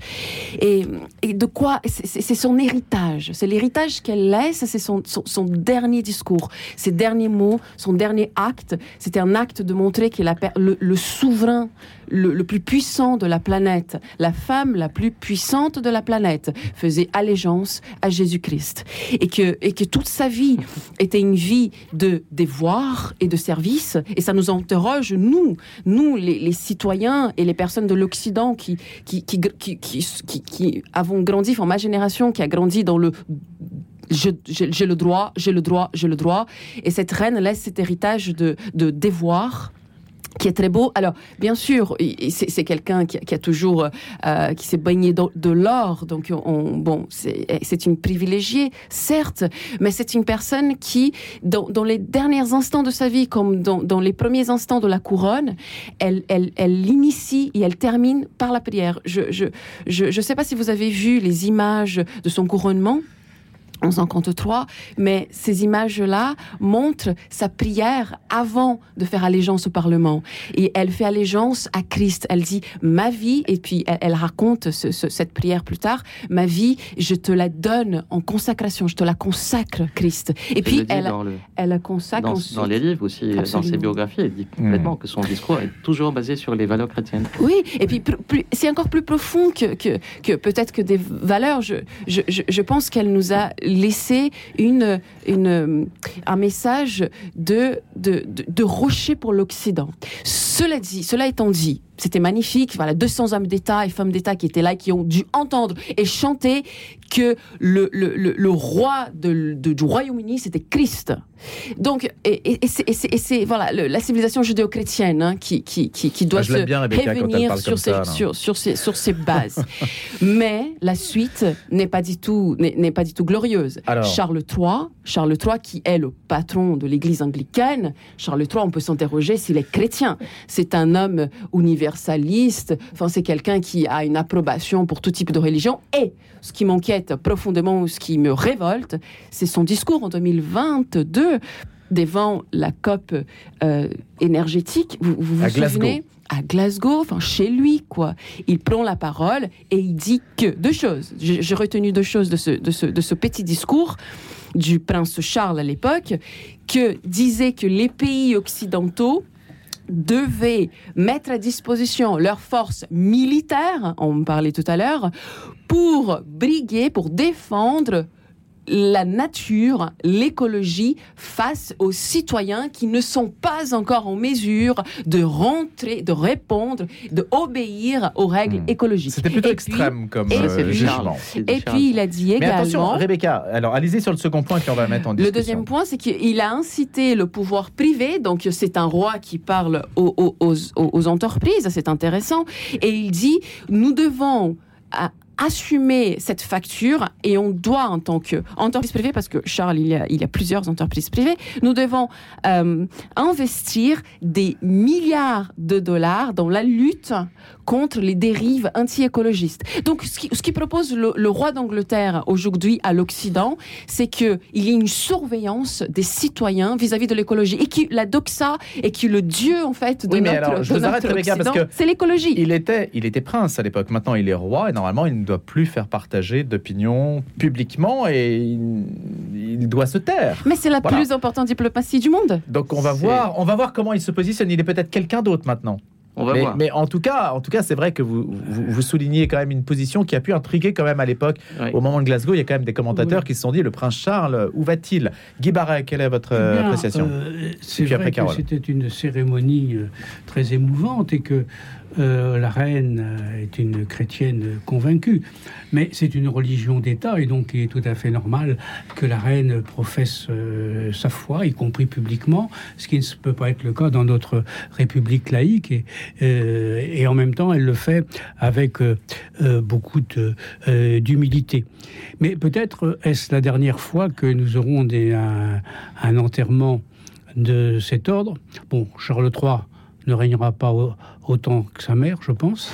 Et, de quoi C'est son héritage. C'est l'héritage qu'elle laisse, c'est son, dernier discours, ses derniers mots, son dernier acte. C'était un acte de montrer qu'elle le, le souverain, le plus puissant de la planète, la femme la plus puissante de la planète, faisait allégeance à Jésus-Christ. Et que, et que toute sa vie était une vie de devoir et de service. Et ça nous interroge, nous, nous, les, citoyens et les personnes de l'Occident qui qui, qui, qui, qui, avons grandi, enfin ma génération qui a grandi dans le j'ai le droit, j'ai le droit, j'ai le droit. Et cette reine laisse cet héritage de, de devoir qui est très beau. Alors, bien sûr, c'est quelqu'un qui, a toujours, euh, qui s'est baigné de, l'or. Donc, on, bon, c'est une privilégiée, certes, mais c'est une personne qui, dans, les derniers instants de sa vie, comme dans, les premiers instants de la couronne, elle, elle, elle l'initie et elle termine par la prière. Je je, je, je sais pas si vous avez vu les images de son couronnement. 1153, mais ces images-là montrent sa prière avant de faire allégeance au Parlement. Et elle fait allégeance à Christ. Elle dit ma vie, et puis elle, raconte ce, ce, cette prière plus tard, ma vie, je te la donne en consacration, je te la consacre, Christ. Et puis elle, elle la consacre dans, dans, les livres aussi, dans ses biographies, elle dit complètement que son discours est toujours basé sur les valeurs chrétiennes. Oui, et puis c'est encore plus profond que, que, que peut-être que des valeurs. Je, je, je pense qu'elle nous a laisser une, une, un message de, de, de, rocher pour l'Occident. Cela cela étant dit, c'était magnifique. Voilà, 200 hommes d'État et femmes d'État qui étaient là, qui ont dû entendre et chanter que le, le, le, roi de, du Royaume-Uni, c'était Christ. Donc, et, et, c'est voilà la civilisation judéo-chrétienne hein, qui, qui, qui, qui, doit ah, se revenir sur, ses, sur, sur, ses, sur ses bases. <laughs> Mais la suite n'est pas du tout n'est pas du tout glorieuse. Charles III, Charles III qui est le patron de l'Église anglicaine, Charles III, on peut s'interroger s'il est chrétien. C'est un homme universaliste. Enfin, c'est quelqu'un qui a une approbation pour tout type de religion. Et ce qui m'inquiète profondément, ce qui me révolte, c'est son discours en 2022 devant la COP euh, énergétique. Vous vous, souvenez? À Glasgow, enfin chez lui, quoi. Il prend la parole et il dit que deux choses. J'ai retenu deux choses de ce, de ce, de ce petit discours du prince Charles à l'époque, que disait que les pays occidentaux devaient mettre à disposition leurs forces militaires, on parlait tout à l'heure, pour briguer, pour défendre la nature, l'écologie face aux citoyens qui ne sont pas encore en mesure de rentrer, de répondre, de obéir aux règles hmm. écologiques. C'était plutôt extrême comme euh, jugement. Et puis il a dit également. Mais attention, Rebecca. Alors allez-y sur le second point puis on va mettre en discussion. Le deuxième point, c'est qu'il a incité le pouvoir privé. Donc c'est un roi qui parle aux, aux, aux entreprises. C'est intéressant. Et il dit nous devons assumer cette facture et on doit en tant qu'entreprise privée, parce que Charles, il y a, il y a plusieurs entreprises privées, nous devons euh, investir des milliards de dollars dans la lutte contre les dérives anti-écologistes. Donc, ce qui, ce qui propose le, roi d'Angleterre aujourd'hui à l'Occident, c'est qu'il y ait une surveillance des citoyens vis-à-vis de l'écologie et qui la doxa et qui le dieu en fait de oui, mais notre, alors, je vous arrête, parce que c'est l'écologie. Il était, il était prince à l'époque. Maintenant, il est roi et normalement, il ne doit plus faire partager d'opinion publiquement et il, doit se taire. Mais c'est la plus importante diplomatie du monde. Donc, on va voir, on va voir comment il se positionne. Il est peut-être quelqu'un d'autre maintenant. On va mais, voir. mais en tout cas, en tout cas, c'est vrai que vous, vous, vous soulignez quand même une position qui a pu intriguer quand même à l'époque. Au moment de Glasgow, il y a quand même des commentateurs Oui. qui se sont dit le prince Charles, où va-t-il? Guy Barret, quelle est votre Eh bien, appréciation? euh, C'est après, vrai que c'était une cérémonie euh, très émouvante et que euh, la reine euh, est une chrétienne convaincue. Mais c'est une religion d'État et donc il est tout à fait normal que la reine professe euh, sa foi, y compris publiquement, ce qui ne peut pas être le cas dans notre république laïque. Et, en même temps, elle le fait avec beaucoup d'humilité. Mais peut-être est-ce la dernière fois que nous aurons un, un enterrement de cet ordre? Bon, Charles III ne régnera pas au- autant que sa mère, je pense.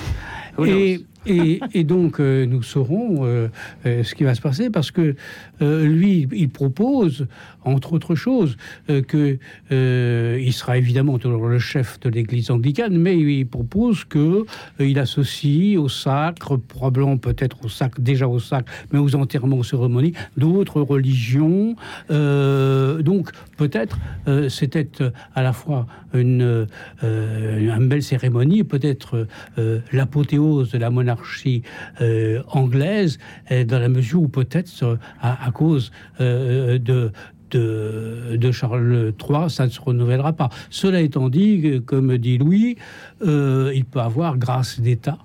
Et, et, et donc, euh, nous saurons euh, euh, ce qui va se passer parce que lui, il propose, entre autres choses, euh, que euh, il sera évidemment le chef de l'Église anglicane, mais il propose que euh, il associe au sacre, probablement peut-être au sacre, déjà au sacre, mais aux enterrements, aux cérémonies, d'autres religions. Euh, donc, peut-être, euh, c'était euh, à la fois une, euh, une belle cérémonie, peut-être euh, l'apothéose de la monarchie euh, anglaise, euh, dans la mesure où peut-être, euh, à, à cause euh, de, de, de Charles III, ça ne se renouvellera pas. Cela étant dit, euh, comme dit Louis, euh, il peut avoir grâce d'État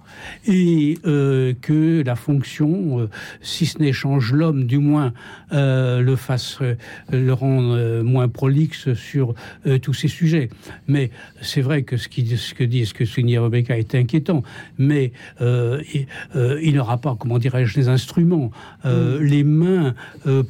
et euh, que la fonction, euh, si ce n'est change l'homme, du moins le fasse, le rendre moins prolixe sur tous ces sujets. Mais c'est vrai que ce, qui, ce que dit, ce que soulignait Rebecca est inquiétant, mais il, il n'aura pas, comment dirais-je, les instruments, euh, les mains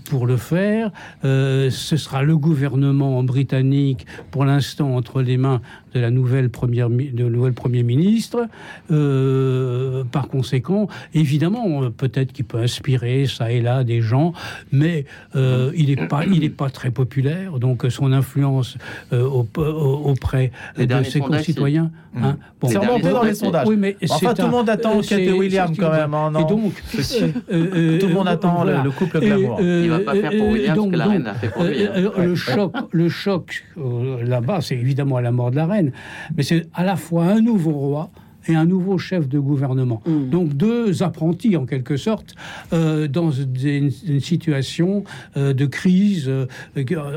pour le faire. Ce sera le gouvernement britannique, pour l'instant, entre les mains de la nouvelle première, mi- de nouvelle premier ministre. Euh, par conséquent, évidemment, euh, peut-être qu'il peut inspirer ça et là des gens, mais euh, il n'est pas, il est pas très populaire. Donc, son influence euh, au- au- auprès Les de ses sondages, concitoyens. hein, bon. C'est remonté dans les sondages, sondages. Oui, mais Enfin, c'est tout le monde attend euh, Kate c'est- et William c'est quand même. hein, non Et donc, C'est- Tout le monde euh, attend le- voilà. le couple Et, glamour. euh, Il va pas faire pour William donc, ce que la donc, reine a fait pour lui, euh, hein. Le choc, le choc euh, là-bas, c'est évidemment à la mort de la reine, mais c'est à la fois un nouveau roi et un nouveau chef de gouvernement. Mm. Donc deux apprentis en quelque sorte euh, dans des- une, une situation euh, de crise, euh,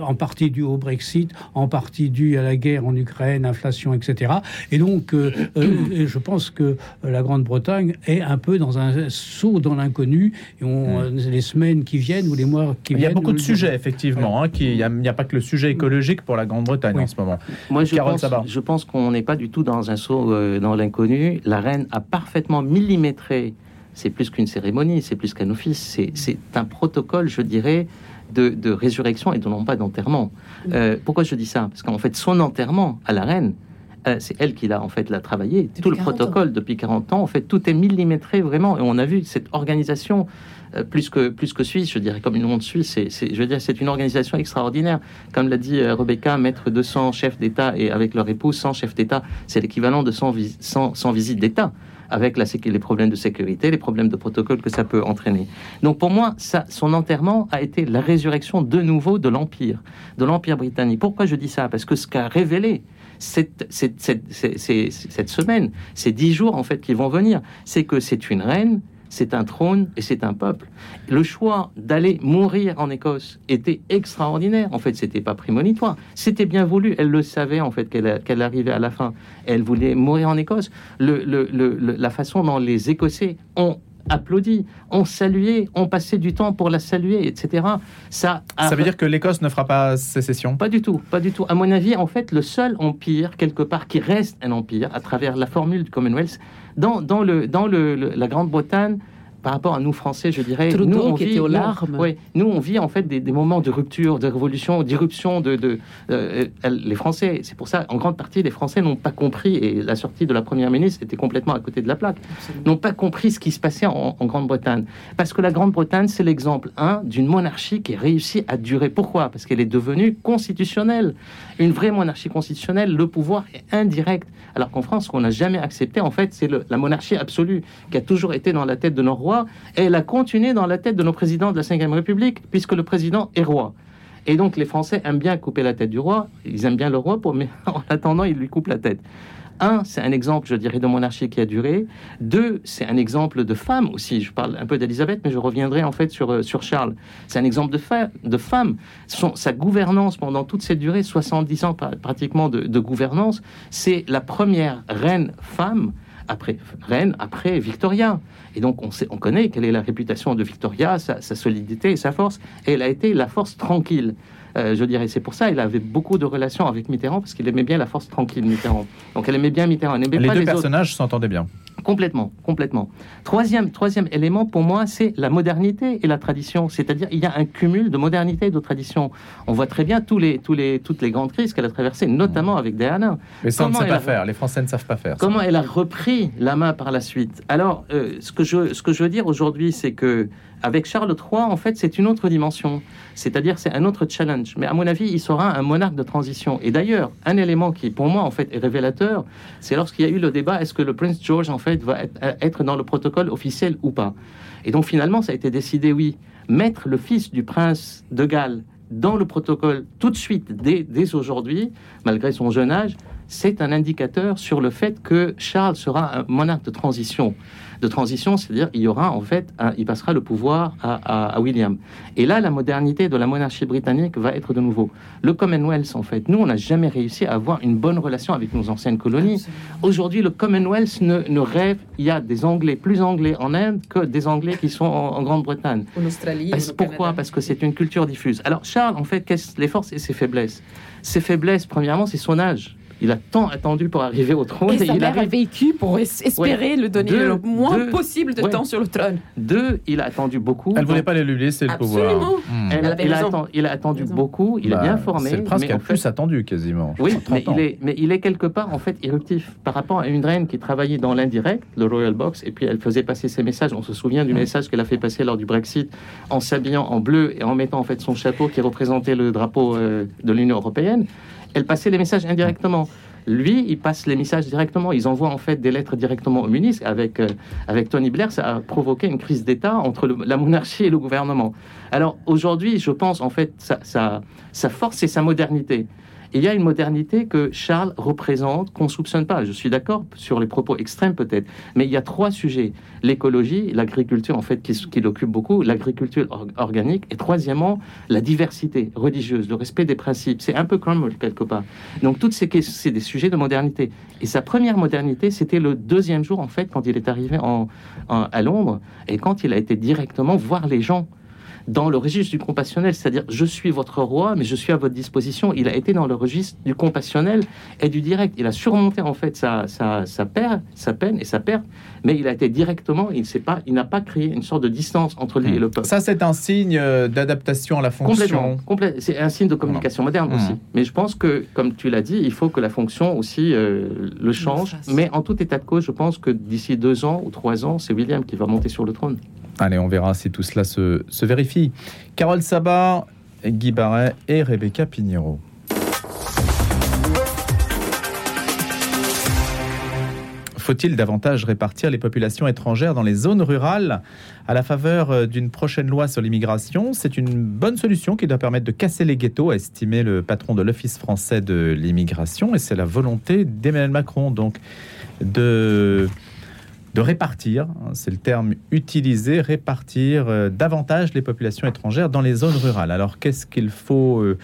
en partie due au Brexit, en partie due à la guerre en Ukraine, inflation, etc. Et donc euh, euh, <coughs> je pense que la Grande-Bretagne est un peu dans un saut dans l'inconnu. Et on, euh, les semaines qui viennent ou les mois qui Il y a viennent. beaucoup de sujets, effectivement. hein, qui- Il n'y a, pas que le sujet écologique pour la Grande-Bretagne Oui. en ce moment. Moi, je Carole pense, Sabat. je pense qu'on n'est pas du tout dans un saut euh, dans l'inconnu. La reine a parfaitement millimétré. C'est plus qu'une cérémonie, c'est plus qu'un office. C'est- un protocole, je dirais, de, de résurrection et de non pas d'enterrement. Euh, pourquoi je dis ça? Parce qu'en fait, son enterrement à la reine, euh, c'est elle qui l'a en fait l'a travaillé. tout le 40 protocole depuis 40 ans, en fait, tout est millimétré vraiment. Et on a vu cette organisation plus que plus que suisse, je dirais, comme une monde suisse. C'est, je veux dire, c'est une organisation extraordinaire. Comme l'a dit euh, Rebecca, mettre 200 chefs d'État et avec leur épouse 100 chefs d'État, c'est l'équivalent de 100, vis- 100, 100 visites d'État avec la, les problèmes de sécurité, les problèmes de protocole que ça peut entraîner. Donc pour moi, ça, son enterrement a été la résurrection de nouveau de l'Empire, de l'Empire britannique. Pourquoi je dis ça? Parce que ce qu'a révélé cette- cette semaine, ces dix jours en fait qui vont venir, c'est que c'est une reine, c'est un trône et c'est un peuple. Le choix d'aller mourir en Écosse était extraordinaire. En fait, c'était pas prémonitoire. C'était bien voulu. Elle le savait, en fait, qu'elle arrivait à la fin. Elle voulait mourir en Écosse. Le- le- le- la façon dont les Écossais ont applaudi, ont salué, ont passé du temps pour la saluer, etc. Ça, a- Ça veut dire que l'Écosse ne fera pas sécession? Pas du tout, pas du tout. À mon avis, en fait, le seul empire, quelque part, qui reste un empire, à travers la formule du Commonwealth, dans, dans, le, dans le, le- la Grande-Bretagne, par rapport à nous Français, je dirais, Trudeau, nous, on qui vit, était aux nous- larmes. ouais, nous, on vit en fait des, des moments de rupture, de révolution, d'irruption de, de euh, euh, les Français. C'est pour ça, en grande partie, les Français n'ont pas compris, et la sortie de la première ministre était complètement à côté de la plaque, n'ont pas compris ce qui se passait en, en Grande-Bretagne. Parce que la Grande-Bretagne, c'est l'exemple, un, d'une monarchie qui réussit à durer. Pourquoi? Parce qu'elle est devenue constitutionnelle. Une vraie monarchie constitutionnelle, le pouvoir est indirect. Alors qu'en France, ce qu'on n'a jamais accepté, en fait, c'est la monarchie absolue, qui a toujours été dans la tête de nos rois, et elle a continué dans la tête de nos présidents de la Ve République, puisque le président est roi. Et donc les Français aiment bien couper la tête du roi, ils aiment bien le roi, mais <laughs> en attendant, ils lui coupent la tête. Un, c'est un exemple, je dirais, de monarchie qui a duré. Deux, c'est un exemple de femme aussi. Je parle un peu d'Elisabeth, mais je reviendrai en fait sur, euh, sur Charles. C'est un exemple de, de femme. Sa gouvernance pendant toute cette durée, 70 ans pratiquement de, gouvernance, c'est la première reine femme après reine, après Victoria. Et donc on, sait, on connaît quelle est la réputation de Victoria, sa, solidité et sa force. Elle a été la force tranquille. Euh, je dirais. C'est pour ça qu'il avait beaucoup de relations avec Mitterrand, parce qu'il aimait bien la force tranquille, Mitterrand. Donc elle aimait bien Mitterrand. Elle aimait les pas deux les personnages s'entendaient bien. Complètement, complètement. Troisième, troisième élément pour moi, c'est la modernité et la tradition. C'est-à-dire, il y a un cumul de modernité et de tradition. On voit très bien tous les, tous les, toutes les grandes crises qu'elle a traversées, notamment avec Diana. Mais ça, on ne sait pas a- faire. Les Français ne savent pas faire. ça. Comment elle a repris la main par la suite? Alors, euh, ce, que je, ce que je veux dire aujourd'hui, c'est que avec Charles III, en fait, c'est une autre dimension. C'est-à-dire, c'est un autre challenge. Mais à mon avis, il sera un monarque de transition. Et d'ailleurs, un élément qui, pour moi, en fait, est révélateur, c'est lorsqu'il y a eu le débat est-ce que le Prince George, en fait, va être, être dans le protocole officiel ou pas? Et donc, finalement, ça a été décidé, oui. Mettre le fils du prince de Galles dans le protocole tout de suite, dès, dès aujourd'hui, malgré son jeune âge, c'est un indicateur sur le fait que Charles sera un monarque de transition. De transition, c'est-à-dire il y aura en fait, un- il passera le pouvoir à, à- à William. Et là, la modernité de la monarchie britannique va être de nouveau. Le Commonwealth, en fait, nous, on n'a jamais réussi à avoir une bonne relation avec nos anciennes colonies. Aujourd'hui, le Commonwealth ne, ne rêve. Il y a des Anglais, plus Anglais en Inde que des Anglais qui sont en, en Grande-Bretagne. En Australie. Parce- pourquoi? Parce que c'est une culture diffuse. Alors Charles, en fait, qu'est-ce les forces et ses faiblesses? Ses faiblesses, premièrement, c'est son âge. Il a tant attendu pour arriver au trône Et et, sa il mère a vécu pour es- espérer le donner Deux- le moins deux- possible de ouais. temps sur le trône. Deux, il a attendu beaucoup. Elle voulait Donc, pas les lui laisser le pouvoir. Absolument. Hmm. elle- Elle avait il, a il attendu Raison. beaucoup. Il Bah, est bien formé. C'est le prince mais qui a le fait- plus attendu quasiment. Oui, mais 30 ans. il, est, mais il est quelque part en fait éruptif par rapport à une reine qui travaillait dans l'indirect, le Royal Box, et puis elle faisait passer ses messages. On se souvient du message qu'elle a fait passer lors du Brexit en s'habillant en bleu et en mettant en fait son chapeau qui représentait le drapeau euh, de l'Union européenne. Elle passait les messages indirectement. Lui, il passe les messages directement. Ils envoient en fait des lettres directement au ministre. Avec, euh, avec Tony Blair, ça a provoqué une crise d'État entre la monarchie et le gouvernement. Alors aujourd'hui, je pense en fait sa, sa force et sa modernité. Il y a une modernité que Charles représente, qu'on ne soupçonne pas. Je suis d'accord sur les propos extrêmes peut-être, mais il y a trois sujets. L'écologie, l'agriculture en fait qui, l'occupe beaucoup, l'agriculture or- organique, et troisièmement, la diversité religieuse, le respect des principes. C'est un peu Cromwell quelque part. Donc toutes ces questions, c'est des sujets de modernité. Et sa première modernité, c'était le deuxième jour en fait, quand il est arrivé à Londres, et quand il a été directement voir les gens dans le registre du compassionnel, c'est-à-dire je suis votre roi, mais je suis à votre disposition. Il a été dans le registre du compassionnel et du direct. Il a surmonté en fait sa, sa, sa, peur, sa peine et sa perte, mais il a été directement, il sait pas, il n'a pas créé une sorte de distance entre lui et le peuple. Ça, c'est un signe euh, d'adaptation à la fonction. Complètement. complè- C'est un signe de communication moderne aussi. Mais je pense que, comme tu l'as dit, il faut que la fonction aussi euh, le change. Mais en tout état de cause, je pense que d'ici deux ans ou trois ans, c'est William qui va monter sur le trône. Allez, on verra si tout cela se, se vérifie. Carole Sabat, Guy Barret et Rebecca Pignero. Faut-il davantage répartir les populations étrangères dans les zones rurales à la faveur euh, d'une prochaine loi sur l'immigration? C'est une bonne solution qui doit permettre de casser les ghettos, a estimé le patron de l'Office français de l'immigration. Et c'est la volonté d'Emmanuel Macron, donc, de de répartir, hein, c'est le terme utilisé, répartir euh, davantage les populations étrangères dans les zones rurales. Alors qu'est-ce qu'il faut euh,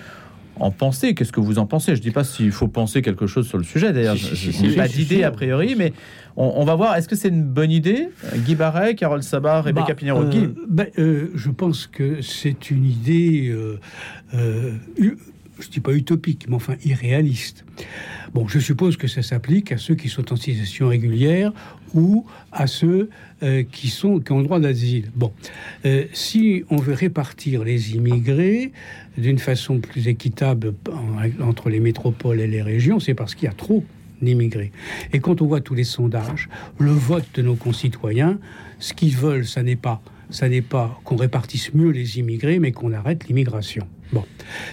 en penser? Qu'est-ce que vous en pensez? Je ne dis pas s'il faut penser quelque chose sur le sujet, d'ailleurs, Si, si, je n'ai si, pas si, d'idée si, a si. priori, mais on, on va voir, est-ce que c'est une bonne idée Guy Barret, Carole Sabat, Rebecca Bah, Pignero euh, Guy euh, Je pense que c'est une idée, euh, euh, je ne dis pas utopique, mais enfin irréaliste. Bon, je suppose que ça s'applique à ceux qui sont en situation régulière ou à ceux euh, qui, sont, qui ont droit d'asile. Bon, Euh, si on veut répartir les immigrés d'une façon plus équitable en- entre les métropoles et les régions, c'est parce qu'il y a trop d'immigrés. Et quand on voit tous les sondages, le vote de nos concitoyens, ce qu'ils veulent, ça n'est pas, ça n'est pas qu'on répartisse mieux les immigrés, mais qu'on arrête l'immigration. Bon,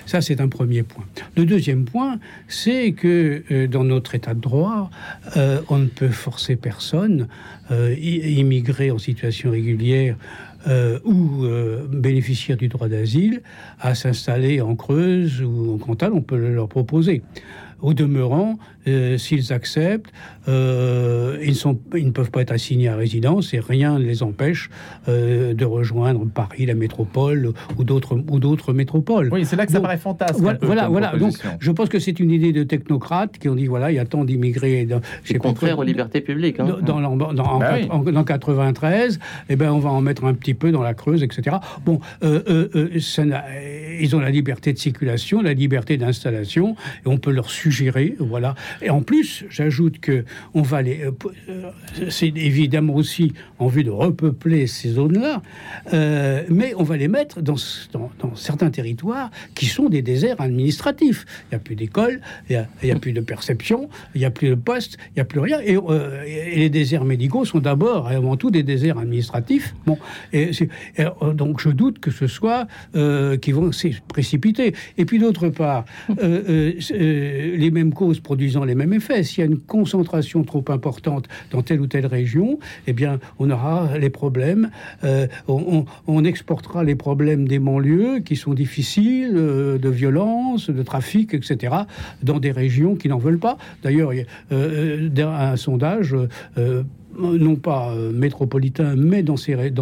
ça c'est un premier point. Le deuxième point, c'est que euh, dans notre état de droit, euh, on ne peut forcer personne, euh, i- immigrés en situation régulière ou bénéficiaires du droit d'asile, à s'installer en Creuse ou en Cantal, on peut le leur proposer. au demeurant, euh, s'ils acceptent, euh, ils, sont, ils ne peuvent pas être assignés à résidence et rien ne les empêche euh, de rejoindre Paris, la métropole ou d'autres ou d'autres métropoles. Oui, c'est là que ça Donc, paraît fantasque. un Voilà, peu voilà. Donc, je pense que c'est une idée de technocrates qui ont dit voilà, il y a tant d'immigrés. dans- C'est contraire aux libertés publiques. hein. dans, dans, dans- en, Bah oui. en- dans 93, eh ben, on va en mettre un petit peu dans la Creuse, etc. Bon, euh, euh, euh, ça ils ont la liberté de circulation, la liberté d'installation, et on peut leur suggérer, voilà. Et en plus, j'ajoute que on va les, euh, euh, c'est évidemment aussi en vue de repeupler ces zones-là, euh, mais on va les mettre dans, dans, certains territoires qui sont des déserts administratifs. Il n'y a plus d'école, il n'y a, plus de perception, il n'y a plus de poste, il n'y a plus rien. Et, les déserts médicaux sont d'abord et avant tout des déserts administratifs. Bon, donc je doute que ce soit qui vont s'y précipiter. Et puis d'autre part, les mêmes causes produisant les mêmes effets. S'il y a une concentration trop importante dans telle ou telle région, eh bien, on aura les problèmes. euh, on, exportera les problèmes des banlieues qui sont difficiles, euh, de violence, de trafic, etc., dans des régions qui n'en veulent pas. D'ailleurs, euh, euh, un sondage. Euh, non pas euh, métropolitain, mais dans,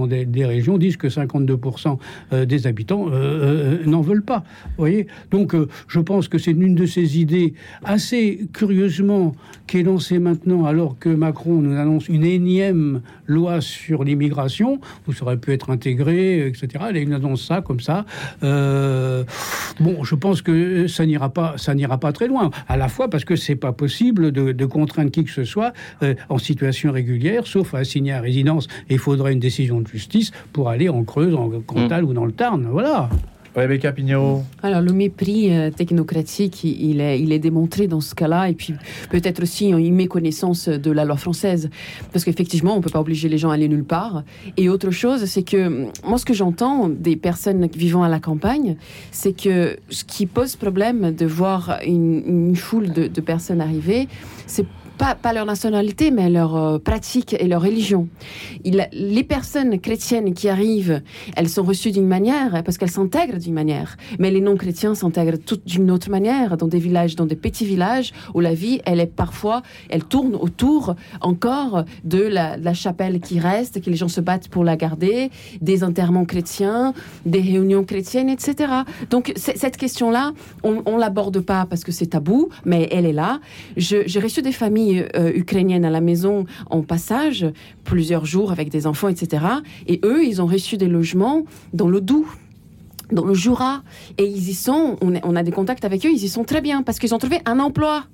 des, régions, disent que 52% euh, des habitants euh, n'en veulent pas. Vous voyez? Donc, je pense que c'est une de ces idées assez curieusement qui est lancée maintenant, alors que Macron nous annonce une énième loi sur l'immigration, où ça aurait pu être intégré, etc. Elle nous annonce ça comme ça. Bon, je pense que ça n'ira pas, ça n'ira pas très loin. À la fois parce que c'est pas possible de, contraindre qui que ce soit en situation régulière, sauf à assigner à résidence. Et il faudrait une décision de justice pour aller en Creuse, en Cantal ou dans le Tarn. Voilà. Rebecca Pignot. Alors, le mépris euh, technocratique, il est, il est démontré dans ce cas-là, et puis peut-être aussi une méconnaissance de la loi française. Parce qu'effectivement, on ne peut pas obliger les gens à aller nulle part. Et autre chose, c'est que moi, ce que j'entends des personnes vivant à la campagne, c'est que ce qui pose problème de voir une, une foule de, de personnes arriver, c'est pas, leur nationalité, mais leur euh, pratique et leur religion. Les personnes chrétiennes qui arrivent, elles sont reçues d'une manière parce qu'elles s'intègrent d'une manière. Mais les non-chrétiens s'intègrent d'une autre manière dans des villages, dans des petits villages où la vie, elle est parfois, elle tourne autour encore de la, chapelle qui reste, que les gens se battent pour la garder, des enterrements chrétiens, des réunions chrétiennes, etc. Donc cette question-là, on, on l'aborde pas parce que c'est tabou, mais elle est là. J'ai reçu des familles euh, ukrainiennes à la maison en passage, plusieurs jours avec des enfants, etc. Et eux, ils ont reçu des logements dans le Doubs dans le Jura. Et ils y sont, on a, on a des contacts avec eux, ils y sont très bien parce qu'ils ont trouvé un emploi.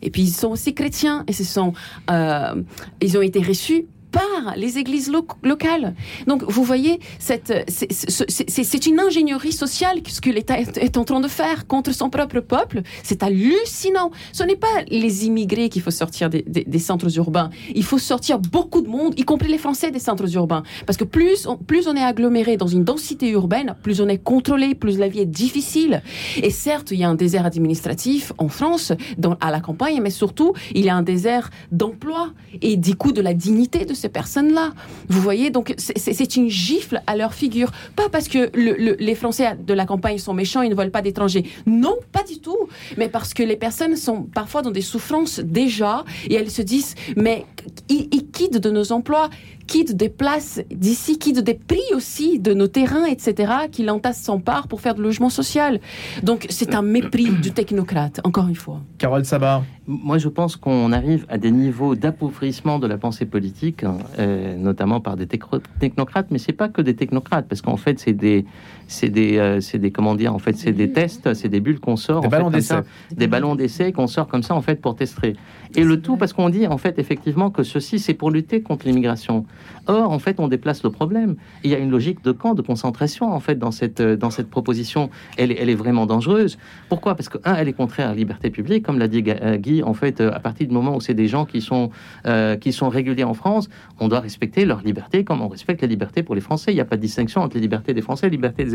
Et puis ils sont aussi chrétiens et ce sont, euh, ils ont été reçus par les églises lo- locales. Donc, vous voyez, c'est- une ingénierie sociale ce que l'État est, en train de faire contre son propre peuple. C'est hallucinant. Ce n'est pas les immigrés qu'il faut sortir des, centres urbains. Il faut sortir beaucoup de monde, y compris les Français, des centres urbains. Parce que plus on, est aggloméré dans une densité urbaine, plus on est contrôlé, plus la vie est difficile. Et certes, il y a un désert administratif en France, à la campagne, mais surtout, il y a un désert d'emploi et du coup de la dignité de ces personnes-là. Vous voyez, donc c'est- une gifle à leur figure. Pas parce que le- le- les Français de la campagne sont méchants, ils ne veulent pas d'étrangers. Non, pas du tout. Mais parce que les personnes sont parfois dans des souffrances déjà et elles se disent, mais ils quittent de nos emplois, quittent des places d'ici, quittent des prix aussi de nos terrains, etc., qu'ils entassent sans part pour faire du logement social. Donc c'est un mépris <clears throat> du technocrate, encore une fois. Carole Sabat. Moi, je pense qu'on arrive à des niveaux d'appauvrissement de la pensée politique, hein, euh, notamment par des technocrates, mais c'est pas que des technocrates, parce qu'en fait, c'est des, c'est des, euh, c'est des, comment dire, en fait, c'est des tests, c'est des bulles qu'on sort, Des en fait, ballons d'essai. ça, des ballons d'essai qu'on sort comme ça, en fait, pour tester. Et le tout parce qu'on dit, en fait, effectivement, que ceci, c'est pour lutter contre l'immigration. Or, en fait, on déplace le problème. Il y a une logique de camp, de concentration, en fait, dans cette, euh, dans cette proposition. Elle, est- elle est vraiment dangereuse. Pourquoi? Parce que, un, elle est contraire à la liberté publique, comme l'a dit euh, Guy, en fait, à partir du moment où c'est des gens qui sont, euh, qui sont réguliers en France, on doit respecter leur liberté comme on respecte la liberté pour les Français. Il n'y a pas de distinction entre les libertés des Français et les libertés des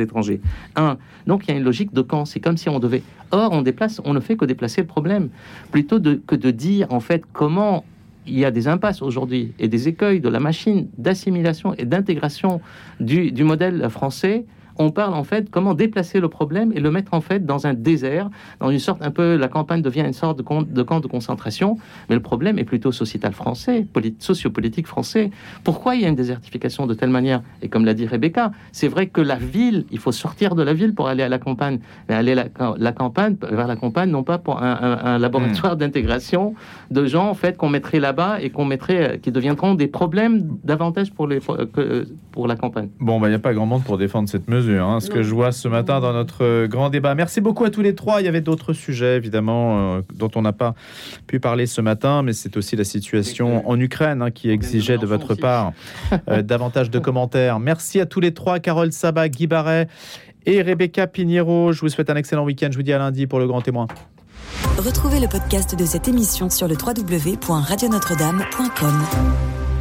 Un, donc il y a une logique de camp. C'est comme si on devait. Or, on déplace, on ne fait que déplacer le problème, plutôt que de dire en fait comment il y a des impasses aujourd'hui et des écueils de la machine d'assimilation et d'intégration du, du modèle français on parle en fait comment déplacer le problème et le mettre en fait dans un désert, dans une sorte un peu, la campagne devient une sorte de, camp de, camp de concentration, mais le problème est plutôt sociétal français, sociopolitique français. Pourquoi il y a une désertification de telle manière? Et comme l'a dit Rebecca, c'est vrai que la ville, il faut sortir de la ville pour aller à la campagne, mais aller la, la campagne, vers la campagne, non pas pour un, laboratoire hmm. d'intégration de gens en fait qu'on mettrait là-bas et qu'on mettrait, qui deviendront des problèmes davantage pour, les, pour la campagne. Bon, bah, il n'y a pas grand monde pour défendre cette mesure. Hein, ce que je vois ce matin dans notre euh, grand débat. Merci beaucoup à tous les trois. Il y avait d'autres sujets, évidemment, euh, dont on n'a pas pu parler ce matin, mais c'est aussi la situation en Ukraine hein, qui exigeait de votre part <laughs> euh, davantage de commentaires. Merci à tous les trois, Carole Sabat, Guy Barret et Rebecca Piniero. Je vous souhaite un excellent week-end. Je vous dis à lundi pour le grand témoin. Retrouvez le podcast de cette émission sur le www.radionotre-dame.com.